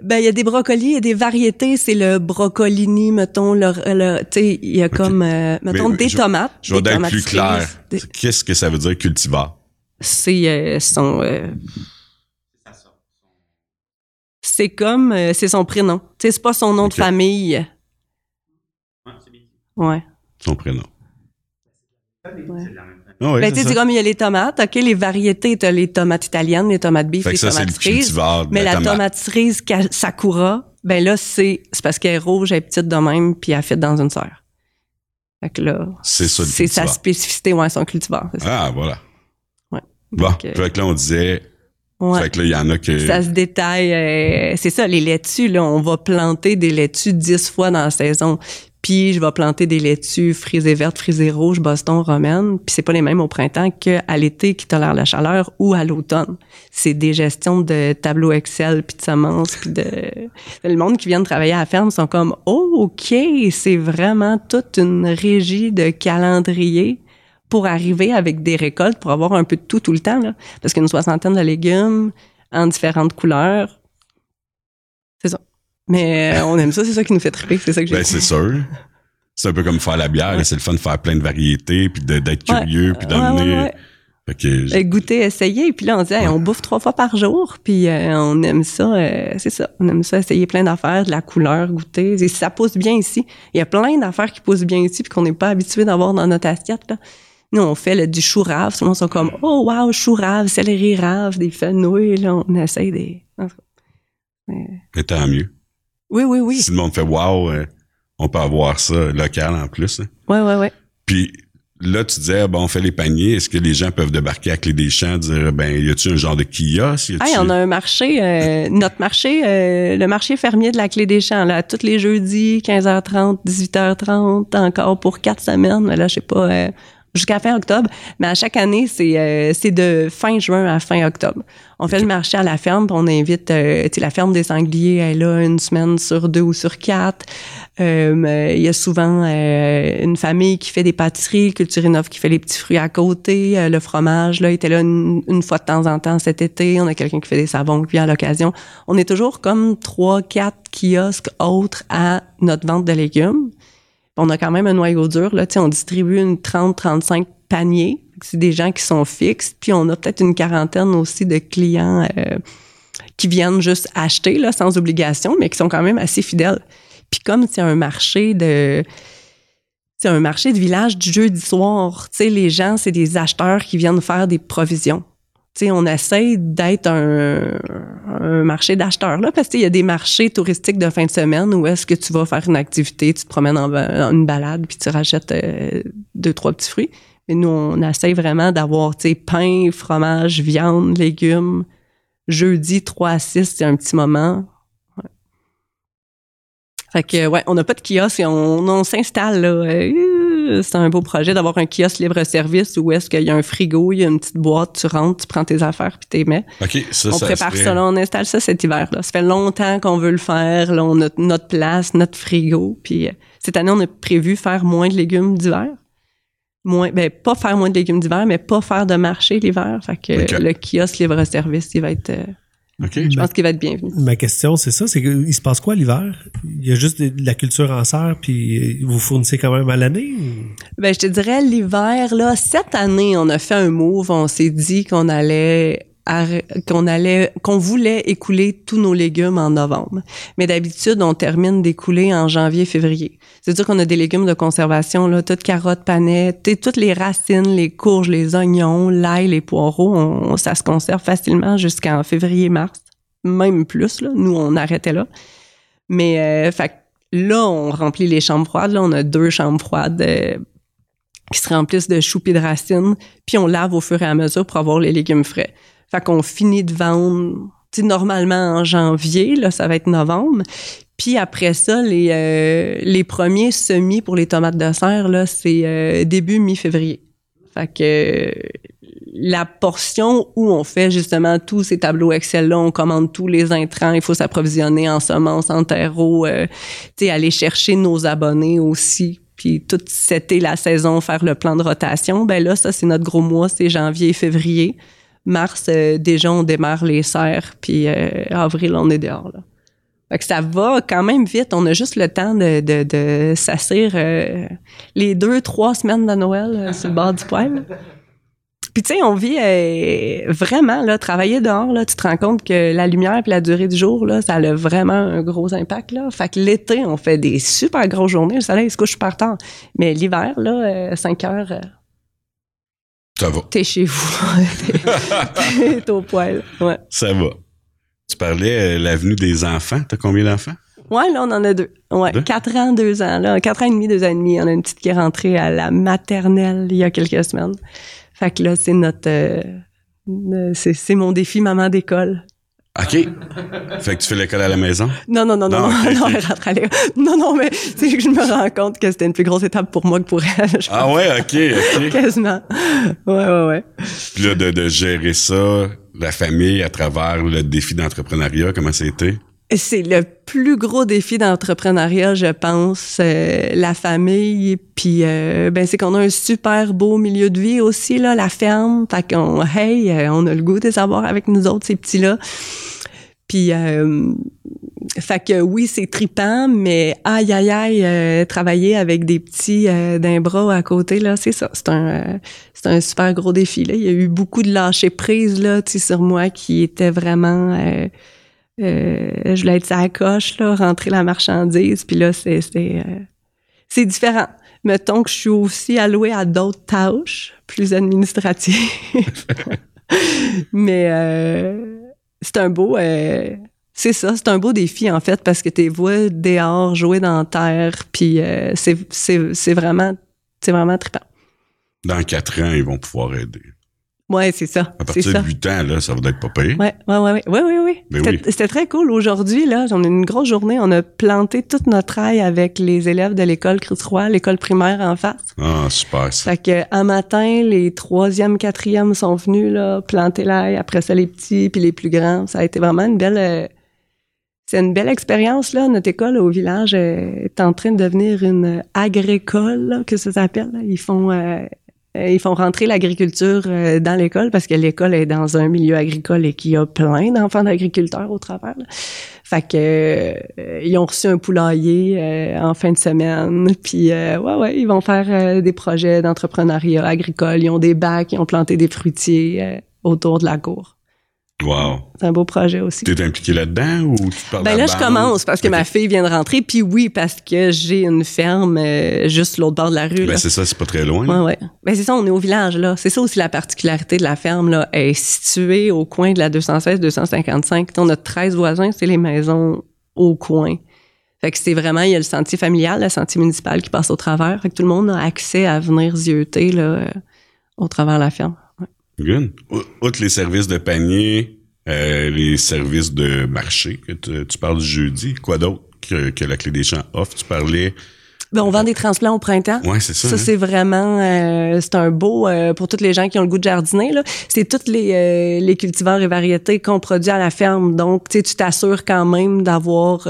Ben, il y a des brocolis et des variétés. C'est le brocolini, mettons, le, tu sais, il y a comme, mettons, des tomates. Je vais être plus clair. Qu'est-ce que ça veut dire cultivar? C'est son... c'est comme, c'est son prénom. Tu sais, c'est pas son nom de famille. Ouais. Son prénom. Ouais. Ah ben, tu sais, comme il y a les tomates, OK, les variétés, t'as les tomates italiennes, les tomates beef, les tomates cerises. Mais la, tomate cerise Sakura, ben là, c'est, parce qu'elle est rouge, elle est petite de même, puis elle fait dans une serre. Fait que là, c'est sa spécificité, ouais, son cultivar. Ah, voilà. Ouais. Bon, euh, fait que là, on disait, Ouais. Fait que là, il y en a que... Ça se détaille. Euh, c'est ça, les laitues, là, on va planter des laitues dix fois dans la saison. Puis je vais planter des laitues frisées vertes, frisées rouges, Boston, romaine. Puis c'est pas les mêmes au printemps qu'à l'été qui tolèrent la chaleur ou à l'automne. C'est des gestions de tableaux Excel puis de semences puis de le monde qui vient de travailler à la ferme sont comme ok c'est vraiment toute une régie de calendrier pour arriver avec des récoltes pour avoir un peu de tout tout le temps là parce qu'une soixantaine de légumes en différentes couleurs c'est ça mais euh, on aime ça, c'est ça qui nous fait triper, c'est ça que j'ai Ben, c'est sûr. C'est un peu comme faire la bière, c'est le fun de faire plein de variétés, puis d'être curieux, puis d'amener... Ouais, goûter, essayer, puis là on dit on bouffe trois fois par jour, puis euh, on aime ça, euh, c'est ça, on aime ça essayer plein d'affaires, de la couleur, goûter, et ça pousse bien ici. Il y a plein d'affaires qui poussent bien ici puis qu'on n'est pas habitué d'avoir dans notre assiette là. Nous on fait le, du chou rave, tout le monde sont comme oh wow chou rave, céleri rave, des fenouilles là, on essaye des. Mais tant mieux. Oui, oui, oui. Si le monde fait wow, euh, on peut avoir ça local en plus. Hein. Oui, oui, oui. Puis là, tu disais, bon, on fait les paniers. Est-ce que les gens peuvent débarquer à Clé des Champs, dire, ben, y a-tu un genre de kiosque? Ah, on a un marché, euh, notre marché, euh, le marché fermier de la Clé des Champs, là, tous les jeudis, 15h30, 18h30, encore pour quatre semaines. Là, je sais pas, jusqu'à fin octobre. Mais à chaque année, c'est euh, c'est de fin juin à fin octobre. On fait le marché à la ferme, puis on invite, euh, la ferme des sangliers, elle est là une semaine sur deux ou sur quatre. Euh, il y a souvent euh, une famille qui fait des pâtisseries, Culture Innov qui fait les petits fruits à côté. le fromage, là, était là une, une, fois de temps en temps cet été. On a quelqu'un qui fait des savons qui vient à l'occasion. On est toujours comme trois, quatre kiosques autres à notre vente de légumes on a quand même un noyau dur. Là, on distribue une 30-35 paniers. C'est des gens qui sont fixes. Puis on a peut-être une quarantaine aussi de clients euh, qui viennent juste acheter là, sans obligation, mais qui sont quand même assez fidèles. Puis comme c'est un marché de c'est un marché de village du jeudi soir, tu sais les gens c'est des acheteurs qui viennent faire des provisions. Tu sais on essaie d'être un, un, marché d'acheteurs là parce qu'il y a des marchés touristiques de fin de semaine où est-ce que tu vas faire une activité, tu te promènes en, une balade puis tu rachètes euh, deux trois petits fruits. Mais nous on essaie vraiment d'avoir pain, fromage, viande, légumes. Jeudi 3 à 6, c'est un petit moment fait que, ouais, on n'a pas de kiosque, on, on s'installe, là. Euh, c'est un beau projet d'avoir un kiosque libre-service où est-ce qu'il y a un frigo, il y a une petite boîte, tu rentres, tu prends tes affaires puis t'es mets. OK, ça, On ça prépare serait- ça, là, on installe ça cet hiver, là. Ça fait longtemps qu'on veut le faire, là. On a notre place, notre frigo. Puis euh, cette année, on a prévu faire moins de légumes d'hiver. Moins, ben, pas faire moins de légumes d'hiver, mais pas faire de marché l'hiver. Fait que le kiosque libre-service, il va être, euh, Je pense qu'il va être bienvenu. Ma question, c'est ça, c'est qu'il se passe quoi l'hiver? Il y a juste de, de la culture en serre, puis euh, vous fournissez quand même à l'année? ou- Ben, je te dirais l'hiver, là, cette année, on a fait un move. On s'est dit qu'on allait qu'on allait qu'on voulait écouler tous nos légumes en novembre. Mais d'habitude, on termine d'écouler en janvier, février. C'est-à-dire qu'on a des légumes de conservation, là, toutes carottes, sais, toutes les racines, les courges, les oignons, l'ail, les poireaux, on- ça se conserve facilement jusqu'en février-mars, même plus, là. Nous, on arrêtait là. Mais, euh, fait là, on remplit les chambres froides. Là, on a deux chambres froides euh, qui se remplissent de choux de racines. Puis on lave au fur et à mesure pour avoir les légumes frais. Fait qu'on finit de vendre, normalement en janvier, là, ça va être novembre. Puis après ça, les, euh, les premiers semis pour les tomates de serre, là, c'est euh, début mi-février. Fait que la portion où on fait justement tous ces tableaux Excel-là, on commande tous les intrants, il faut s'approvisionner en semences, en terreau, euh, aller chercher nos abonnés aussi, puis tout c'était la saison, faire le plan de rotation. Ben là, ça, c'est notre gros mois, c'est janvier et février. Mars, euh, déjà, on démarre les serres, puis euh, avril, on est dehors, là. Fait que ça va quand même vite. On a juste le temps de, de, de s'assire euh, les deux, trois semaines de Noël euh, sur le bord du poêle. Puis tu sais, on vit euh, vraiment là, travailler dehors là, tu te rends compte que la lumière et la durée du jour là, ça a vraiment un gros impact là. Fait que l'été, on fait des super grosses journées, le soleil se couche super tard. Mais l'hiver là, 5 heures, euh, Ça va. t'es chez vous, T'es- au. Ouais. Ça va. Tu parlais euh, l'avenue des enfants. T'as combien d'enfants? Ouais, là, on en a deux. Ouais, Deux? quatre ans, deux ans. Là, quatre ans et demi, deux ans et demi. On a une petite qui est rentrée à la maternelle il y a quelques semaines. Fait que là, c'est notre... euh, euh, c'est mon défi maman d'école. OK. fait que tu fais l'école à la maison? Non, non, non, non, Non, non, ok, non, elle rentre à l'école. Non, non, mais c'est que je me rends compte que c'était une plus grosse étape pour moi que pour elle. je Ah pense. ouais, OK, OK. Quasiment. Ouais, ouais, ouais. Puis là, de, de gérer ça, la famille, à travers le défi d'entrepreneuriat, comment ça a été? C'est le plus gros défi d'entrepreneuriat, je pense, euh, la famille. Puis, euh, ben, c'est qu'on a un super beau milieu de vie aussi, là, la ferme. Fait qu'on, hey, euh, on a le goût de les avoir avec nous autres, ces petits-là. Puis, euh, fait que oui, c'est tripant, mais aïe, aïe, aïe, euh, travailler avec des petits euh, d'un bras à côté, là, c'est ça. C'est un, c'est un super gros défi, là. Il y a eu beaucoup de lâcher prise, là, tu sais, sur moi qui était vraiment... euh, je voulais être sa coche, là, rentrer la marchandise, puis là, c'est euh, différent. Mettons que je suis aussi allouée à d'autres tâches plus administratives. Mais euh, c'est un beau... euh, c'est ça, c'est un beau défi, en fait, parce que t'es vois dehors, jouer dans la terre, puis euh, c'est vraiment... Vraiment trippant. Dans quatre ans, ils vont pouvoir aider. Ouais, c'est ça. À C'est partir ça. de huit ans, là, ça va être pas pire. Ouais, ouais, ouais, ouais, ouais, ouais. Ben C'était oui. c'était très cool. Aujourd'hui, là, on a une grosse journée. On a planté toute notre ail avec les élèves de l'école Chris-Roy, l'école primaire en face. Ah, super, ça. Fait que, un matin, les troisième, quatrième sont venus, là, planter l'ail. Après ça, les petits puis les plus grands. Ça a été vraiment une belle, euh, c'est une belle expérience, là. Notre école au village euh, est en train de devenir une agricole, là, que ça s'appelle. Ils font, euh, euh, ils font rentrer l'agriculture euh, dans l'école parce que l'école est dans un milieu agricole et qu'il y a plein d'enfants d'agriculteurs au travers. là. Fait que euh, ils ont reçu un poulailler euh, en fin de semaine, puis euh, ouais ouais, ils vont faire euh, des projets d'entrepreneuriat agricole. Ils ont des bacs, ils ont planté des fruitiers euh, autour de la cour. Wow. C'est un beau projet aussi. Tu es impliqué là-dedans ou tu parles Ben là, je commence parce que ma fille vient de rentrer. Puis oui, parce que j'ai une ferme euh, juste l'autre bord de la rue. Ben c'est ça, c'est pas très loin. Ouais, ouais. Ben c'est ça, on est au village, là. C'est ça aussi la particularité de la ferme, là. Elle est située au coin de la 216-255. On a 13 voisins, c'est les maisons au coin. Fait que c'est vraiment, il y a le sentier familial, le sentier municipal qui passe au travers. Fait que tout le monde a accès à venir zioter, là, euh, au travers de la ferme. Good. Outre les services de panier, euh, les services de marché, que tu, parles du jeudi, quoi d'autre que, la Clé des Champs offre? Tu parlais... Ben, on vend des transplants au printemps. Ouais, c'est ça. Ça, hein? c'est vraiment, euh, c'est un beau euh, pour toutes les gens qui ont le goût de jardiner. Là. C'est toutes les, les cultivars et variétés qu'on produit à la ferme. Donc, tu t'assures quand même d'avoir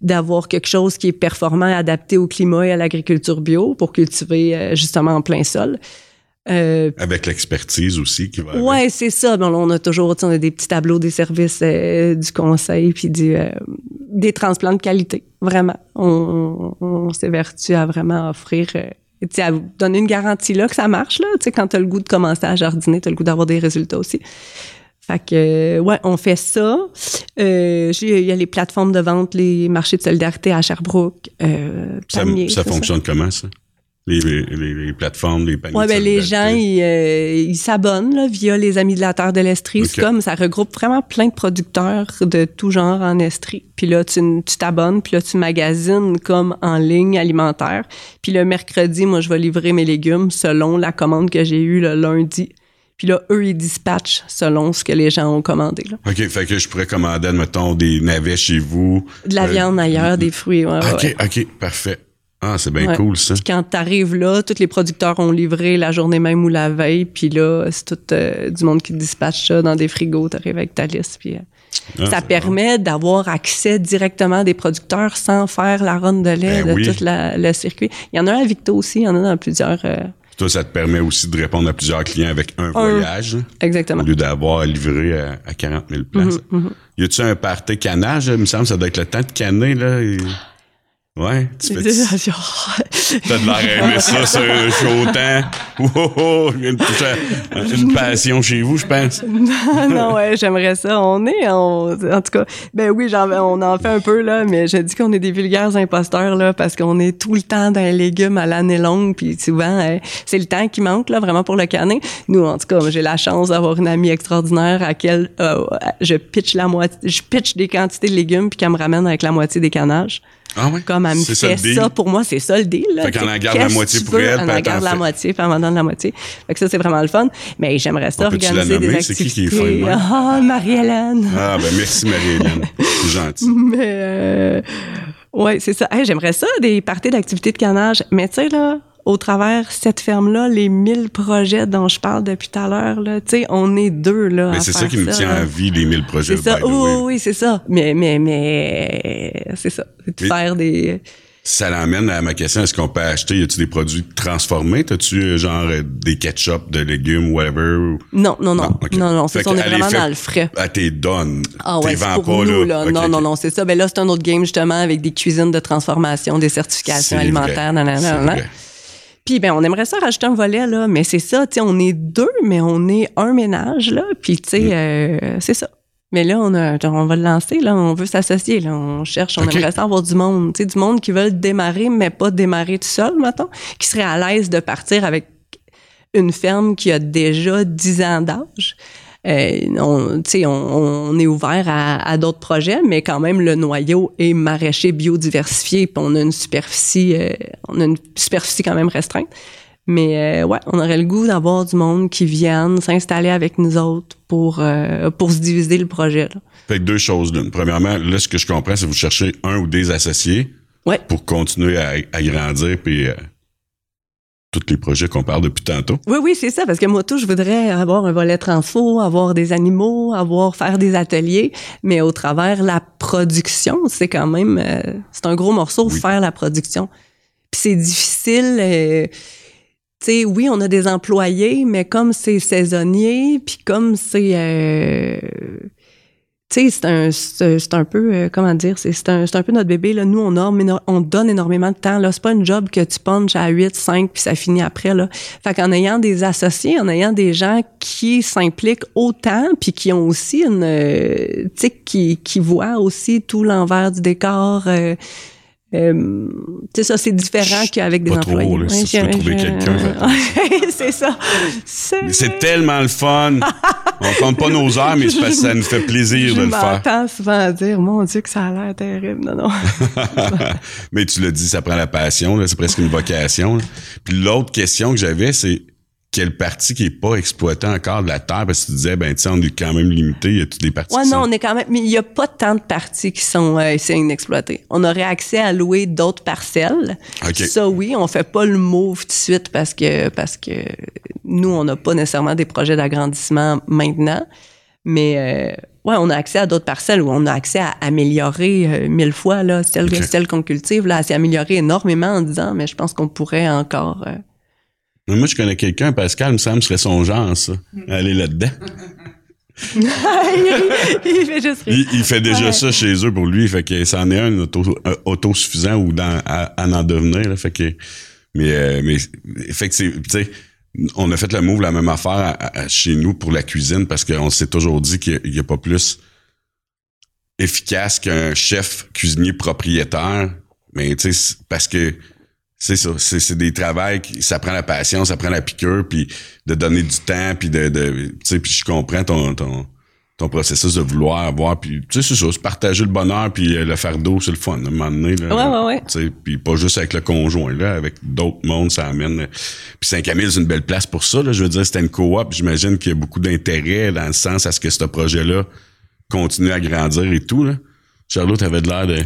d'avoir quelque chose qui est performant, adapté au climat et à l'agriculture bio pour cultiver justement en plein sol. Euh, avec l'expertise aussi qui va. Ouais, c'est ça. Bon, on a toujours, on a des petits tableaux des services euh, du conseil puis du, euh, des transplants de qualité. Vraiment, on, on, s'évertue à vraiment offrir, à donner une garantie là que ça marche là. Tu sais, quand t'as le goût de commencer à jardiner, t'as le goût d'avoir des résultats aussi. Fait que, ouais, on fait ça. Il y a les plateformes de vente, les marchés de solidarité à Sherbrooke. ça, ça fonctionne comment ça? Les, plateformes, les paniers. Oui, ben les gens, euh, ils s'abonnent via les Amis de la Terre de l'Estrie. C'est comme ça regroupe vraiment plein de producteurs de tout genre en Estrie. Puis là, tu t'abonnes, puis là, tu magasines comme en ligne alimentaire. Puis le mercredi, moi, je vais livrer mes légumes selon la commande que j'ai eue le lundi. Puis là, eux, ils dispatchent selon ce que les gens ont commandé. Là. OK, fait que je pourrais commander, admettons, des navets chez vous. De la euh, viande ailleurs, des fruits. Ouais, OK, OK, parfait. Ah, c'est bien cool, ça. Puis quand t'arrives là, tous les producteurs ont livré la journée même ou la veille, puis là, c'est tout euh, du monde qui dispatche ça dans des frigos. T'arrives avec ta liste, puis... Euh, ah, ça permet d'avoir accès directement à des producteurs sans faire la ronde de lait ben de tout le circuit. Il y en a un à Victo aussi, il y en a dans plusieurs... Euh, Toi, ça te permet aussi de répondre à plusieurs clients avec un, voyage. Exactement. Au lieu d'avoir à livrer à, 40 000 places. Mm -hmm, Y a-tu un party canage? Il me semble ça doit être le temps de canner, là. Ouais, tu fais. T'as de l'air aimé ça, ce chaud temps. Wow, une, une passion chez vous, je pense. non, non, ouais, j'aimerais ça. On est, en tout cas, ben oui, on en fait un peu, là, mais je dis qu'on est des vulgaires imposteurs, là, parce qu'on est tout le temps dans les légumes à l'année longue, puis souvent, euh, c'est le temps qui manque, là, vraiment pour le canner. Nous, en tout cas, j'ai la chance d'avoir une amie extraordinaire à laquelle euh, je pitch la moitié, je pitch des quantités de légumes, puis qu'elle me ramène avec la moitié des canages. Ah oui? Comme elle me fait ça, pour moi, c'est ça le deal. Là. Fait qu'elle en garde la moitié pour elle. Elle en garde la moitié, puis elle m'en donne la moitié. Fait que ça, c'est vraiment le fun. Mais j'aimerais ça organiser des activités. C'est qui qui est Ah, Marie-Hélène. Ah, ben merci Marie-Hélène. c'est gentil. Mais, euh, ouais, c'est ça. j'aimerais ça, des parties d'activités de canage. Mais tu sais, là, au travers cette ferme-là, les mille projets dont je parle depuis tout à l'heure, là, tu sais, on est deux, là. Mais c'est ça qui me tient à vie, les mille projets. C'est ça. Oui, oui, c'est ça. Mais, mais, mais, c'est ça. De faire des, ça l'amène à ma question, est-ce qu'on peut acheter, y a-tu des produits transformés? T'as-tu euh, genre euh, des ketchup, de légumes, whatever? Non, non, non. Non, non, non c'est ça, on est vraiment dans le frais. À tes donnes. Ah ouais, c'est pour nous, là. non, non, non, c'est ça. Ben là, c'est un autre game, justement, avec des cuisines de transformation, des certifications alimentaires, nan, nan, nan, puis ben on aimerait ça rajouter un volet là, mais c'est ça, tu sais, on est deux, mais on est un ménage là, puis tu sais, mm. euh, c'est ça. Mais là, on, a, on va le lancer, là, on veut s'associer, là, on cherche, on aimerait ça avoir du monde, tu sais, du monde qui veut démarrer, mais pas démarrer tout seul, mettons, qui serait à l'aise de partir avec une ferme qui a déjà 10 ans d'âge. Euh, on, on, est ouvert à, d'autres projets, mais quand même le noyau est maraîcher biodiversifié, puis on a une superficie, euh, on a une superficie quand même restreinte. Mais euh, ouais, on aurait le goût d'avoir du monde qui vienne s'installer avec nous autres pour pour se diviser le projet. Là. Fait que deux choses d'une. Premièrement, là ce que je comprends, c'est que vous cherchez un ou des associés ouais. pour continuer à, à grandir puis tous les projets qu'on parle depuis tantôt. Oui, oui, c'est ça, parce que moi, tout, je voudrais avoir un volet transfo, avoir des animaux, avoir, faire des ateliers, mais au travers la production, c'est quand même, euh, c'est un gros morceau, faire la production. Puis c'est difficile, euh, tu sais, oui, on a des employés, mais comme c'est saisonnier, puis comme c'est... Euh, tu sais, c'est un, un peu, euh, comment dire, c'est un, un peu notre bébé. Là. Nous, on, on donne énormément de temps. Là. C'est pas un job que tu punches à 8, 5, puis ça finit après. Là. Fait qu'en ayant des associés, en ayant des gens qui s'impliquent autant, puis qui ont aussi une, euh, tu sais, qui, qui voient aussi tout l'envers du décor, euh, euh, c'est ça, c'est différent qu'avec des pas employés. Trop, là, si tu peux trouver quelqu'un. c'est ça. C'est tellement le fun. On compte pas nos heures, mais parce que ça nous fait plaisir de le faire. Je souvent dire, mon Dieu, que ça a l'air terrible. Non, non. mais tu l'as dit, ça prend la passion. C'est presque une vocation. Puis l'autre question que j'avais, c'est quelle partie qui est pas exploitée encore de la terre parce que tu disais ben tu sais on est quand même limité il y a toutes les parties ouais non on est quand même mais il y a pas tant de parties qui sont euh, inexploitées on aurait accès à louer d'autres parcelles. Ça oui on fait pas le move tout de suite parce que parce que nous on n'a pas nécessairement des projets d'agrandissement maintenant. Mais euh, ouais on a accès à d'autres parcelles où on a accès à améliorer euh, mille fois là celle celle qu'on cultive là s'est amélioré énormément en disant mais je pense qu'on pourrait encore euh, moi, je connais quelqu'un, Pascal, me semble, serait son genre, ça. Aller là-dedans. il, fait juste il, fait déjà ça chez eux pour lui. Fait que c'en est un auto, autosuffisant ou dans, à, en devenir. fait que, mais, euh, mais, fait que tu sais, on a fait le move, la même affaire chez nous pour la cuisine parce qu'on s'est toujours dit qu'il n'y a, pas plus efficace qu'un chef cuisinier propriétaire. Mais tu sais, parce que c'est ça, c'est des travails qui ça prend la patience, ça prend la piqûre puis de donner du temps puis de, de tu sais puis je comprends ton ton ton processus de vouloir avoir puis tu sais c'est ça, se partager le bonheur puis euh, le fardeau c'est le fun à un moment donné là. Ouais ouais ouais. Tu sais puis pas juste avec le conjoint là, avec d'autres mondes ça amène puis Saint-Camille c'est une belle place pour ça là, je veux dire c'était une coop, j'imagine qu'il y a beaucoup d'intérêt dans le sens à ce que ce projet là continue à grandir et tout là. Charlotte avait de l'air de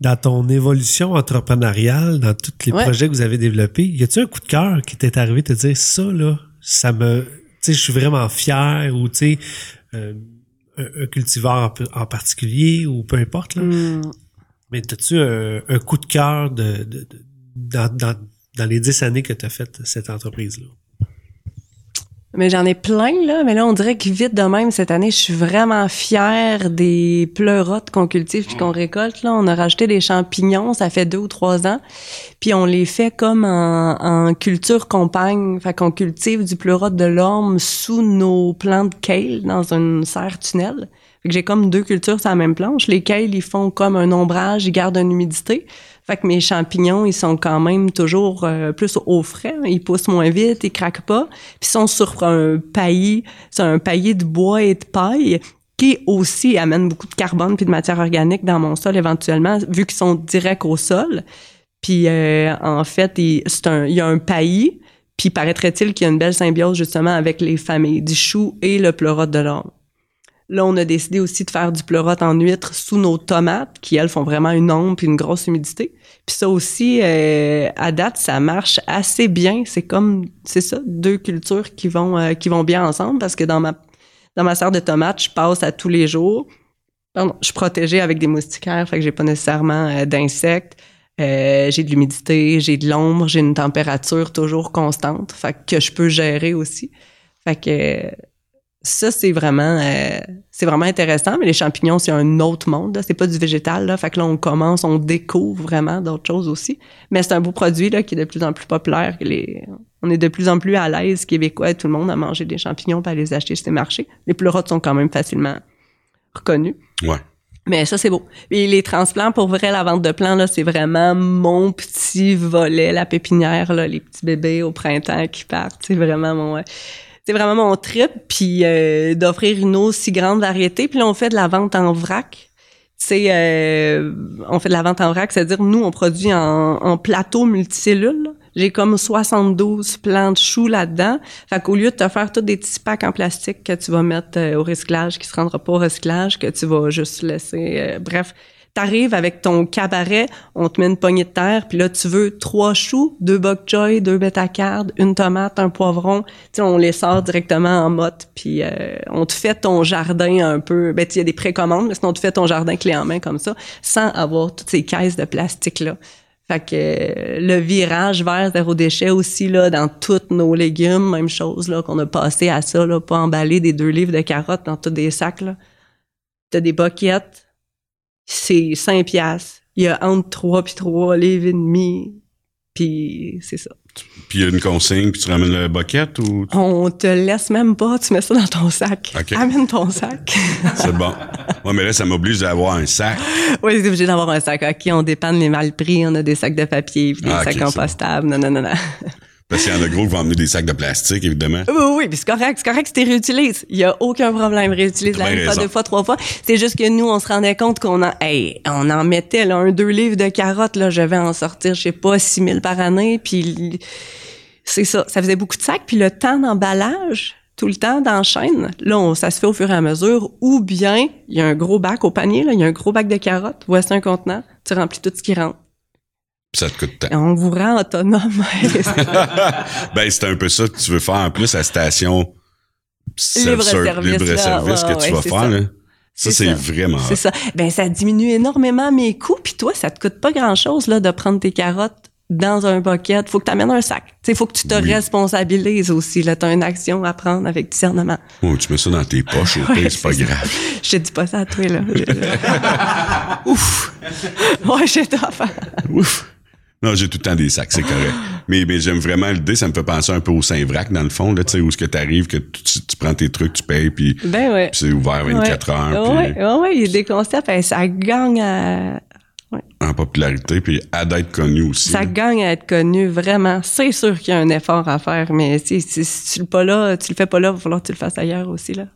dans ton évolution entrepreneuriale, dans tous les projets que vous avez développés, y a-tu un coup de cœur qui t'est arrivé de te dire ça là, ça me, tu sais, je suis vraiment fier ou tu sais, euh, un, cultivar en, particulier ou peu importe là. Hmm. Mais as-tu un, coup de cœur de, de, dans, dans, dans les dix années que tu as fait cette entreprise là? Mais j'en ai plein, là. Mais là, on dirait que vite de même, cette année, je suis vraiment fière des pleurotes qu'on cultive puis qu'on récolte, là. On a rajouté des champignons, ça fait deux ou trois ans. Puis on les fait comme en, culture compagne. Fait qu'on cultive du pleurote de l'orme sous nos plants de kale dans une serre tunnel. Fait que j'ai comme deux cultures sur la même planche. Les kale, ils font comme un ombrage, ils gardent une humidité. Fait que mes champignons, ils sont quand même toujours euh, plus au frais. Ils poussent moins vite, ils craquent pas. Puis ils sont sur un paillis, c'est un paillis de bois et de paille qui aussi amène beaucoup de carbone puis de matière organique dans mon sol éventuellement, vu qu'ils sont directs au sol. Puis euh, en fait, il, un, y a un paillis, puis paraîtrait-il qu'il y a une belle symbiose justement avec les familles du chou et le pleurote de l'orme. Là, on a décidé aussi de faire du pleurote en huître sous nos tomates, qui, elles, font vraiment une ombre et une grosse humidité. Puis ça aussi, euh, à date, ça marche assez bien. C'est comme, c'est ça, deux cultures qui vont, euh, qui vont bien ensemble parce que dans ma, dans ma serre de tomates, je passe à tous les jours. Pardon, je suis protégée avec des moustiquaires, fait que j'ai pas nécessairement euh, d'insectes. j'ai de l'humidité, j'ai de l'ombre, j'ai une température toujours constante, fait que je peux gérer aussi. Fait que ça c'est vraiment euh, c'est vraiment intéressant mais les champignons c'est un autre monde c'est pas du végétal là. Fait que là on commence on découvre vraiment d'autres choses aussi. Mais c'est un beau produit là qui est de plus en plus populaire les on est de plus en plus à l'aise québécois tout le monde à manger des champignons pas à les acheter sur les marchés. Les pleurotes sont quand même facilement reconnus ouais. Mais ça, c'est beau. Et les transplants, pour vrai, la vente de plants, là, c'est vraiment mon petit volet, la pépinière, là, les petits bébés au printemps qui partent. C'est vraiment mon c'est vraiment mon trip, puis euh, d'offrir une aussi grande variété. Puis là, on fait de la vente en vrac. C'est, euh, on fait de la vente en vrac, c'est-à-dire nous, on produit en, en plateau multicellules. J'ai comme 72 plants de choux là-dedans. Fait qu'au lieu de te faire tous des petits packs en plastique que tu vas mettre euh, au recyclage, qui se rendra pas au recyclage, que tu vas juste laisser, bref, t'arrives avec ton cabaret, on te met une poignée de terre, puis là, tu veux trois choux, deux bok choy, deux bétacardes, une tomate, un poivron. Tu on les sort directement en motte, puis euh, on te fait ton jardin un peu... Ben, il y a des précommandes, mais sinon, on te fait ton jardin clé en main comme ça, sans avoir toutes ces caisses de plastique-là. Fait que le virage vers zéro déchet aussi là dans tous nos légumes, même chose là qu'on a passé à ça là, pas emballer des deux livres de carottes dans tous des sacs là. T'as des boquettes, c'est 5 piastres. Il y a entre 3 puis 3 livres et demi. Puis c'est ça. Puis il y a une consigne, puis tu ramènes la boquette ou... On te laisse même pas, tu mets ça dans ton sac. Amène ton sac. c'est bon. Ouais, mais là, ça m'oblige d'avoir un sac. Oui, c'est obligé d'avoir un sac. OK, on dépanne les mal pris, on a des sacs de papier, puis des ah, sacs compostables. Non, non, non, non. Parce qu'il y en a gros qui vont emmener des sacs de plastique, évidemment. Oui, oui, puis c'est correct, c'est correct si tu réutilises. Il y a aucun problème, réutilise la fois, deux fois, trois fois. C'est juste que nous, on se rendait compte qu'on en, hey, on en mettait, là, un, deux livres de carottes, là, je vais en sortir, je sais pas, six mille par année, puis c'est ça, ça faisait beaucoup de sacs, puis le temps d'emballage, tout le temps d'enchaîne, là, ça se fait au fur et à mesure, ou bien, il y a un gros bac au panier, là, il y a un gros bac de carottes, voici un contenant, tu remplis tout ce qui rentre ça te coûte On vous rend autonome. ben, c'est un peu ça que tu veux faire en plus à station libre-service libre que tu vas faire. Là. Ça, c'est vraiment. C'est ça. Ben, ça diminue énormément mes coûts. Puis toi, ça te coûte pas grand-chose là de prendre tes carottes dans un bucket. Faut que tu amènes un sac. Il faut que tu te responsabilises aussi. Tu as une action à prendre avec discernement. Oh, tu mets ça dans tes poches, ouais, c'est pas grave. Je te dis pas ça à toi, là. Ouf! Ouais, j'ai toi faire. Ouf! Non, j'ai tout le temps des sacs, c'est correct. mais, mais j'aime vraiment l'idée, ça me fait penser un peu au Saint-Vrac, dans le fond, là, tu sais, où ce que t'arrives, que tu, prends tes trucs, tu payes, puis ben c'est ouvert 24 heures. Oui, oui, ouais, il y a des concepts, et ça gagne à... En popularité, puis à d'être connu aussi. Ça gagne à être connu, vraiment. C'est sûr qu'il y a un effort à faire, mais si, si, si tu le pas là, tu le fais pas là, il va falloir que tu le fasses ailleurs aussi, là.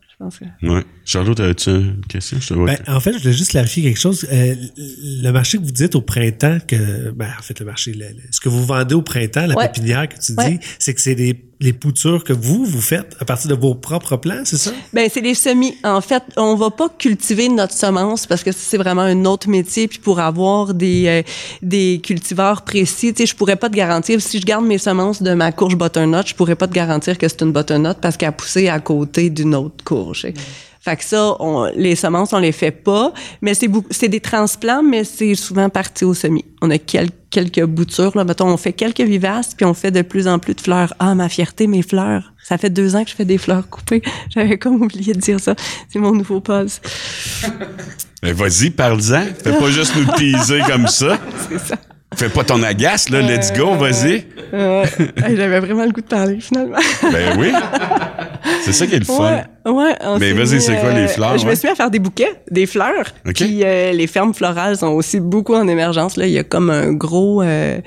Oui. Charlotte, as-tu une question? Ben, en fait, je voulais juste clarifier quelque chose. Euh, le marché que vous dites au printemps, que, ben, en fait, le marché, ce que vous vendez au printemps, la pépinière que tu dis, c'est que c'est des les poutures que vous, vous faites à partir de vos propres plants, c'est ça? Ben c'est des semis. En fait, on va pas cultiver notre semence parce que c'est vraiment un autre métier. Puis pour avoir des, euh, des cultivars précis, tu sais, je pourrais pas te garantir. Si je garde mes semences de ma courge butternut, je pourrais pas te garantir que c'est une butternut parce qu'elle a poussé à côté d'une autre courge. Fait que ça, on, les semences, on les fait pas, mais c'est c'est des transplants, mais c'est souvent parti au semis. On a quelques quelques boutures là, mettons, on fait quelques vivaces, puis on fait de plus en plus de fleurs. Ah, ma fierté, mes fleurs. Ça fait deux ans que je fais des fleurs coupées. J'avais comme oublié de dire ça. C'est mon nouveau pause. Mais vas-y, parle-en. Fais pas juste nous teaser comme ça. C'est ça. Fais pas ton agace, là. Let's go, vas-y. J'avais vraiment le goût de parler, finalement. ben oui. C'est ça qui est le fun. Ouais, Mais vas-y, c'est quoi les euh, fleurs? Je me suis mis à faire des bouquets, des fleurs. Puis euh, les fermes florales sont aussi beaucoup en émergence. Là. Il y a comme un gros... Euh,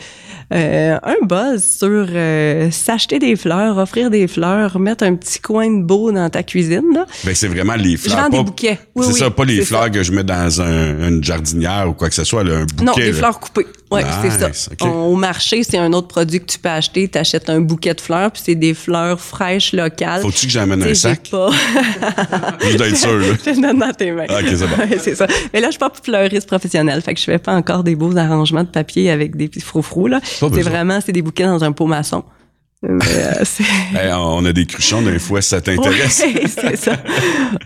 euh, un buzz sur euh, s'acheter des fleurs, offrir des fleurs, mettre un petit coin de beau dans ta cuisine. Là. Ben, c'est vraiment les fleurs. Je vends des bouquets. c'est ça, pas les fleurs que je mets dans un, une jardinière ou quoi que ce soit, là, un bouquet. Non, des fleurs coupées. Oui, c'est ça. au marché, c'est un autre produit que tu peux acheter. Tu achètes un bouquet de fleurs, puis c'est des fleurs fraîches locales. Faut-tu que j'amène un sac? Pas. je dois être sûr. Là. Je donne dans tes mains. OK, c'est bon. c'est ça. Mais là, je suis pas fleuriste professionnel, fait que je fais pas encore des beaux arrangements de papier avec des petits froufrous. Là. C'est vraiment, c'est des bouquets dans un pot maçon. Euh, on a des cruchons des fois, ça t'intéresse. Ouais, c'est ça.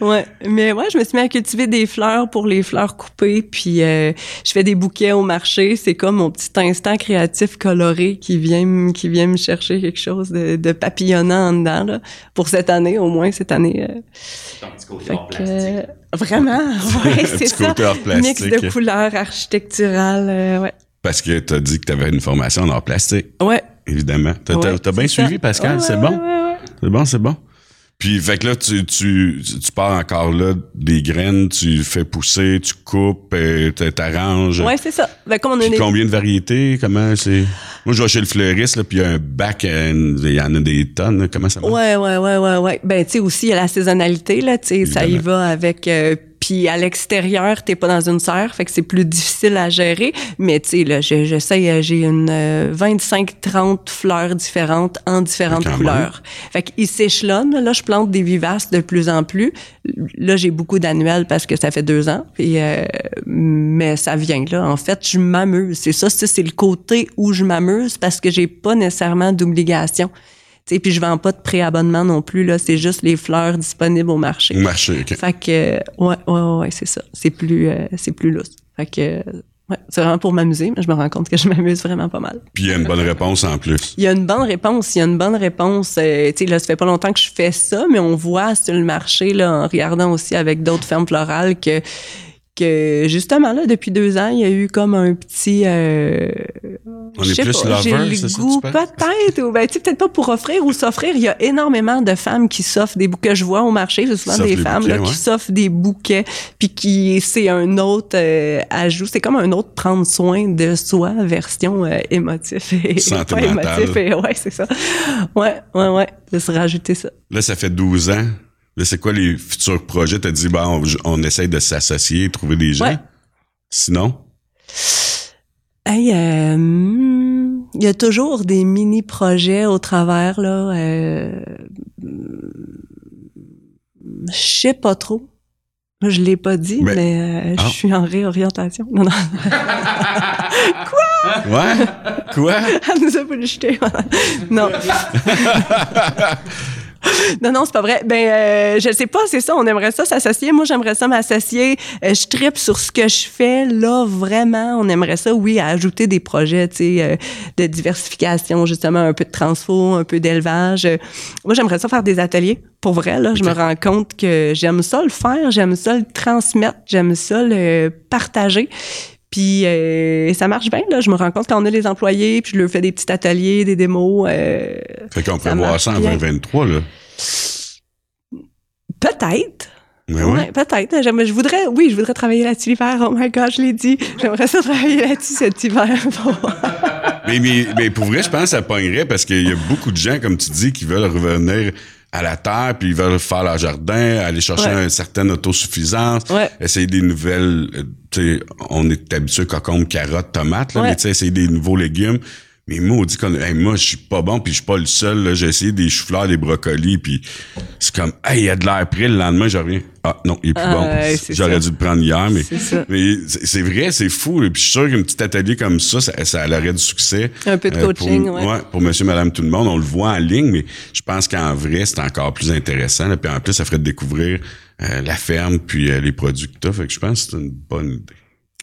Ouais. Mais moi, je me suis mis à cultiver des fleurs pour les fleurs coupées, puis euh, je fais des bouquets au marché. C'est comme mon petit instant créatif coloré qui vient, qui vient me chercher quelque chose de, de papillonnant en dedans, là, pour cette année, au moins cette année. Euh, petit côté plastique. vraiment, ouais, c'est ça. Mix de couleurs architecturales, ouais. Parce que tu as dit que tu avais une formation en art plastique. Ouais. Évidemment. T'as as, bien suivi, Pascal, c'est bon? C'est bon, c'est bon. Puis, fait que là, tu, tu, tu pars encore là des graines, tu fais pousser, tu coupes, euh, t'arranges. Ouais, c'est ça. Ben, comme on a combien de variétés? Comment c'est? Moi, je vais chez le fleuriste, là, puis il y a un bac, euh, il y en a des tonnes. Comment ça marche? Ouais, ouais, ouais, ouais, ouais. Ben, tu sais, aussi, il y a la saisonnalité, là, tu sais, ça y va avec euh, puis à l'extérieur, t'es pas dans une serre, fait que c'est plus difficile à gérer. Mais tu sais, là, j'essaie, euh, j'ai une 25-30 euh, fleurs différentes en différentes couleurs. Fait qu'ils s'échelonnent. Là, je plante des vivaces de plus en plus. Là, j'ai beaucoup d'annuels parce que ça fait deux ans. Puis, euh, mais ça vient là. En fait, je m'amuse. C'est ça, c'est le côté où je m'amuse parce que j'ai pas nécessairement d'obligation puis je vends pas de préabonnement non plus là, c'est juste les fleurs disponibles au marché. Au marché, OK. Fait que ouais ouais ouais, c'est ça. C'est plus euh, c'est plus lousse. Fait que Ouais, c'est vraiment pour m'amuser, mais je me rends compte que je m'amuse vraiment pas mal. Puis il y a une bonne réponse en plus. Il y a une bonne réponse, il y a une bonne réponse. Euh, tu sais, là, ça fait pas longtemps que je fais ça, mais on voit sur le marché, là, en regardant aussi avec d'autres fermes florales que que justement là depuis deux ans il y a eu comme un petit euh, on est plus pas, j'ai le goût peut-être ou ben tu sais peut-être pas pour offrir ou s'offrir il y a énormément de femmes qui s'offrent des bouquets. Je vois au marché c'est souvent des femmes là, qui s'offrent des bouquets puis qui c'est un autre euh, ajout c'est comme un autre prendre soin de soi version euh, émotif et pas émotif et, ouais c'est ça. Ouais ouais ouais de se rajouter ça. Là ça fait 12 ans Là, c'est quoi les futurs projets? T'as dit, bon, on, essaye de s'associer, trouver des gens. Sinon? Hey, euh, il y a toujours des mini-projets au travers, là. Euh, je sais pas trop. Je l'ai pas dit, mais, euh, je ah. suis en réorientation. Non, non. Quoi? Ouais? Quoi? Elle nous a pas jeter. non. non, non, c'est pas vrai. Ben, euh, je sais pas, c'est ça. On aimerait ça s'associer. Moi, j'aimerais ça m'associer. Euh, je tripe sur ce que je fais. Là, vraiment, on aimerait ça, oui, à ajouter des projets, tu sais, euh, de diversification, justement, un peu de transfo, un peu d'élevage. moi, j'aimerais ça faire des ateliers. Pour vrai, là, je me rends compte que j'aime ça le faire, j'aime ça le transmettre, j'aime ça le partager. Puis euh, ça marche bien, là. Je me rends compte quand on a les employés, puis je leur fais des petits ateliers, des démos. Euh, fait qu'on peut voir ça en 2023, là. Peut-être. Mais ouais. peut-être. Je voudrais, oui, je voudrais travailler là-dessus l'hiver. Oh my god, je l'ai dit. J'aimerais ça travailler là-dessus cet hiver. mais, mais, mais, pour vrai, je pense que ça pognerait parce qu'il y a beaucoup de gens, comme tu dis, qui veulent revenir à la terre, puis ils veulent faire leur jardin, aller chercher une certaine autosuffisance, essayer des nouvelles, euh, tu sais, on est habitué cocombe, carottes, tomates, là, mais tu sais, essayer des nouveaux légumes. Mais moi, on dit qu'on, moi, je suis pas bon, puis je suis pas le seul. J'ai essayé des choux-fleurs, des brocolis, puis c'est comme, hey, il y a de l'air prêt. Le lendemain, je reviens. Ah non, il est plus bon. J'aurais dû le prendre hier, mais mais c'est vrai, c'est fou. Et puis je suis sûr qu'un petit atelier comme ça, ça, ça aurait du succès. Un peu de euh, coaching, pour, ouais. Pour Monsieur, Madame, tout le monde, on le voit en ligne, mais je pense qu'en vrai, c'est encore plus intéressant. Puis en plus, ça ferait découvrir euh, la ferme puis euh, les produits que tu Fait que je pense que c'est une bonne idée.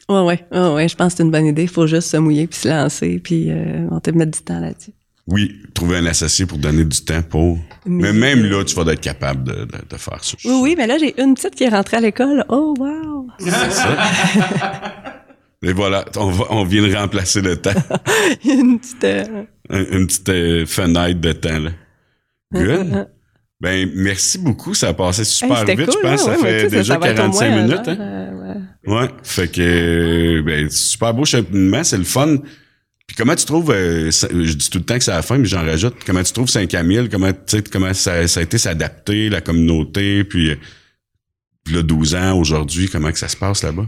Ouais, ouais, ouais, je pense que c'est une bonne idée. Il faut juste se mouiller puis se lancer, puis euh, on te mettre du temps là-dessus. Oui, trouver un associé pour donner du temps pour. Mais, même là, tu vas être capable de, de, faire ça. Oui, oui, mais là, j'ai une petite qui est rentrée à l'école. Oh, wow! C'est ça. Et voilà, on, va, on vient de remplacer le temps. une petite. Euh, une, petite euh, fenêtre de temps, là. Good. Ben, merci beaucoup. Ça a passé super vite. je pense ça fait déjà 45 minutes. Hein? Euh, ouais. Fait que, ben, super beau cheminement. C'est le fun. Puis comment tu trouves, euh, je dis tout le temps que c'est la fin, mais j'en rajoute, comment tu trouves Saint-Camille? Comment, comment ça, ça a été s'adapter, la communauté, puis, puis là, 12 ans aujourd'hui, comment que ça se passe là-bas?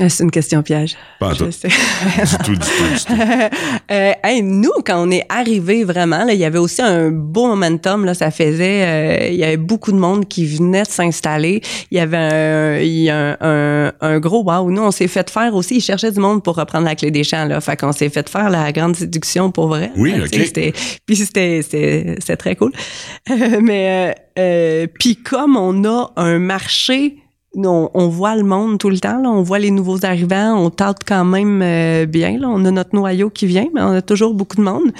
Euh, c'est une question piège. Pas tout. Sais. du tout, du tout, euh, nous, quand on est arrivé vraiment, là, il y avait aussi un beau momentum. Là, ça faisait, euh, il y avait beaucoup de monde qui venait de s'installer. Il y avait un, il y a un, un, gros wow. Nous, on s'est fait faire aussi. Ils cherchaient du monde pour reprendre la clé des champs. Là, fait qu'on s'est fait faire la grande séduction pour vrai. Oui, ok. C'était, puis c'était, c'était, très cool. mais puis comme on a un marché on, on, voit le monde tout le temps, là. on voit les nouveaux arrivants, on tente quand même euh, bien. Là. On a notre noyau qui vient, mais on a toujours beaucoup de monde.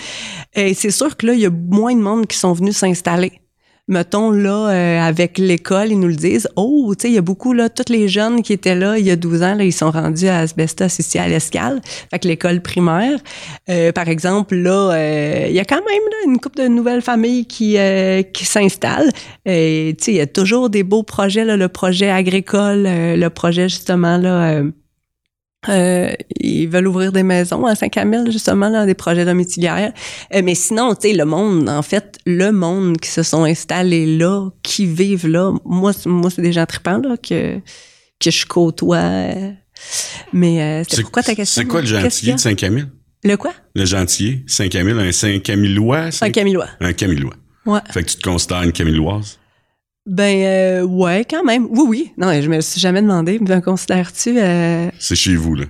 Et c'est sûr que là, il y a moins de monde qui sont venus s'installer mettons là euh, avec l'école, ils nous le disent. Oh, tu sais, il y a beaucoup là, tous les jeunes qui étaient là il y a 12 ans, là, ils sont rendus à Asbestos ici à l'Escale, fait l'école primaire. Euh, par exemple, là, euh, il y a quand même une couple de nouvelles familles qui qui s'installent. Et tu sais, il y a toujours des beaux projets là, le projet agricole, le projet justement là euh, ils veulent ouvrir des maisons à Saint-Camille, justement, là, des projets domiciliaires. Euh, mais sinon, tu sais, le monde, en fait, le monde qui se sont installés là, qui vivent là, moi, moi c'est des gens tripants, là, que, que je côtoie. Mais euh, c'est pourquoi ta question? C'est quoi le gentillet de Saint-Camille? Le quoi? Le gentillet, Saint-Camille, un Saint-Camillois? Un Camillois. Un Camillois. Ouais. Fait que tu te considères une Camilloise? Ben euh, ouais, quand même. Oui, oui. Non, je me suis jamais demandé. Me considères-tu euh... C'est chez vous, là.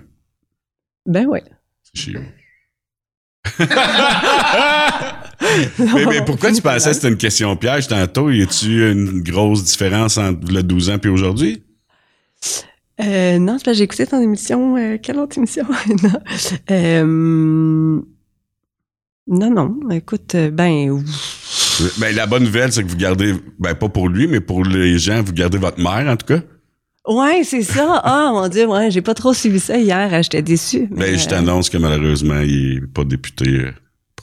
Ben ouais. C'est chez vous. mais, mais, pourquoi tu pensais que c'était une question piège tantôt? Y a-tu une grosse différence entre le 12 ans et aujourd'hui? Euh, non, c'est j'ai écouté ton émission. Euh, quelle autre émission? non. Euh, non, non. Écoute, ben. Ben, la bonne nouvelle, c'est que vous gardez, ben, pas pour lui, mais pour les gens, vous gardez votre mère, en tout cas. Ouais, c'est ça. Ah, mon Dieu, ouais, j'ai pas trop suivi ça hier. J'étais déçu. Ben, je t'annonce que malheureusement, il est pas député.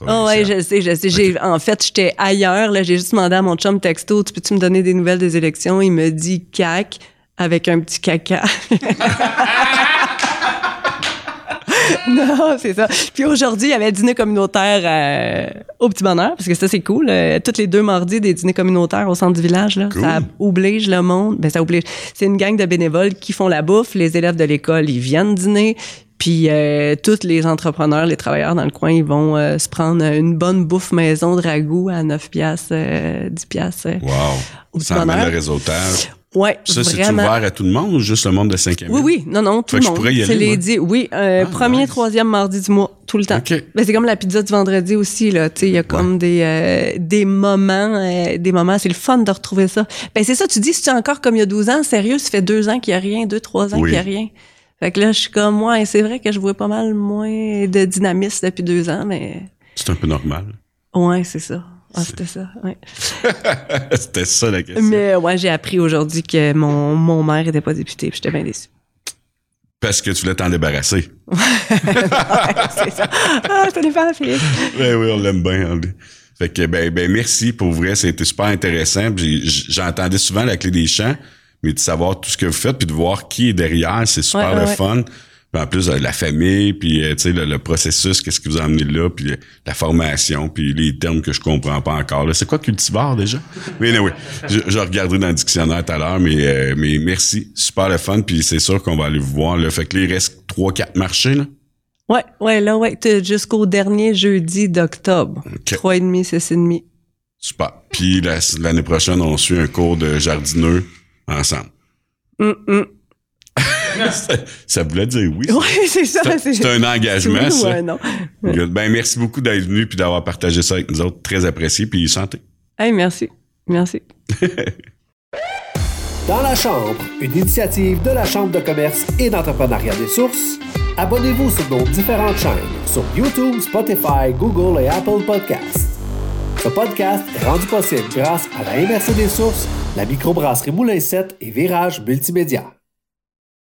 Oh ouais, je sais, je sais. J'ai, en fait, j'étais ailleurs. Là, j'ai juste demandé à mon chum texto, tu peux-tu me donner des nouvelles des élections? Il me dit cac avec un petit caca. non, c'est ça. Puis aujourd'hui, il y avait dîner communautaire euh, au Petit Bonheur, parce que ça, c'est cool. Euh, toutes les deux mardis, des dîners communautaires au centre du village. Là. Ça oblige le monde. Ben, ça oblige. C'est une gang de bénévoles qui font la bouffe. Les élèves de l'école, ils viennent dîner. Puis euh, tous les entrepreneurs, les travailleurs dans le coin, ils vont euh, se prendre une bonne bouffe maison de ragoût à 9 piastres, 10 piastres. Wow. Ça amène le réseautage. Ouais, ça, c'est ouvert à tout le monde ou juste le monde de 5e? Oui, oui, non, non, tout le monde. C'est les dix, oui, euh, ah, premier, troisième mardi du mois, tout le temps. Okay. Ben, c'est comme la pizza du vendredi aussi, là, tu sais, il y a comme des, euh, des moments, euh, des moments, c'est le fun de retrouver ça. Ben, c'est ça, tu dis, si tu es encore comme il y a 12 ans, sérieux, ça fait deux ans qu'il y a rien, deux, trois ans qu'il y a rien. Fait que là, je suis comme, ouais, c'est vrai que je vois pas mal moins de dynamisme depuis deux ans, mais... C'est un peu normal. Ouais, c'est ça. Ah, c'était ça, oui. c'était ça la question. Mais ouais, j'ai appris aujourd'hui que mon, mon maire était pas député, puis j'étais bien déçu. Parce que tu voulais t'en débarrasser. c'est ça. Ah, ça dépend, Philippe. Ben oui, on l'aime bien. Fait que, ben, ben, merci pour vrai, c'était super intéressant. J'entendais souvent la clé des champs, mais de savoir tout ce que vous faites puis de voir qui est derrière, c'est super le fun en plus, la famille, puis euh, tu sais, le, processus, qu'est-ce qui vous a amené là, puis la formation, puis les termes que je comprends pas encore. C'est quoi cultivar déjà? Mais oui, je, je regarderai dans le dictionnaire tout à l'heure, mais, euh, mais merci. Super le fun, puis c'est sûr qu'on va aller vous voir. Là. Fait que là, il reste trois, quatre marchés, là? Ouais, ouais, là, ouais, jusqu'au dernier jeudi d'octobre. Trois et demi, six et demi. Super. Puis l'année prochaine, on suit un cours de jardineux ensemble. Mm, mm. ça voulait dire oui. Oui, c'est ça. C'est un engagement, ça. Ouais, non. Ben, merci beaucoup d'être venu puis d'avoir partagé ça avec nous autres. Très apprécié. Puis santé. Hey, merci. Merci. Dans la Chambre, une initiative de la Chambre de commerce et d'entrepreneuriat des sources, abonnez-vous sur nos différentes chaînes sur YouTube, Spotify, Google et Apple Podcasts. Ce podcast est rendu possible grâce à la MRC des sources, la microbrasserie Moulin 7 et Virage Multimédia.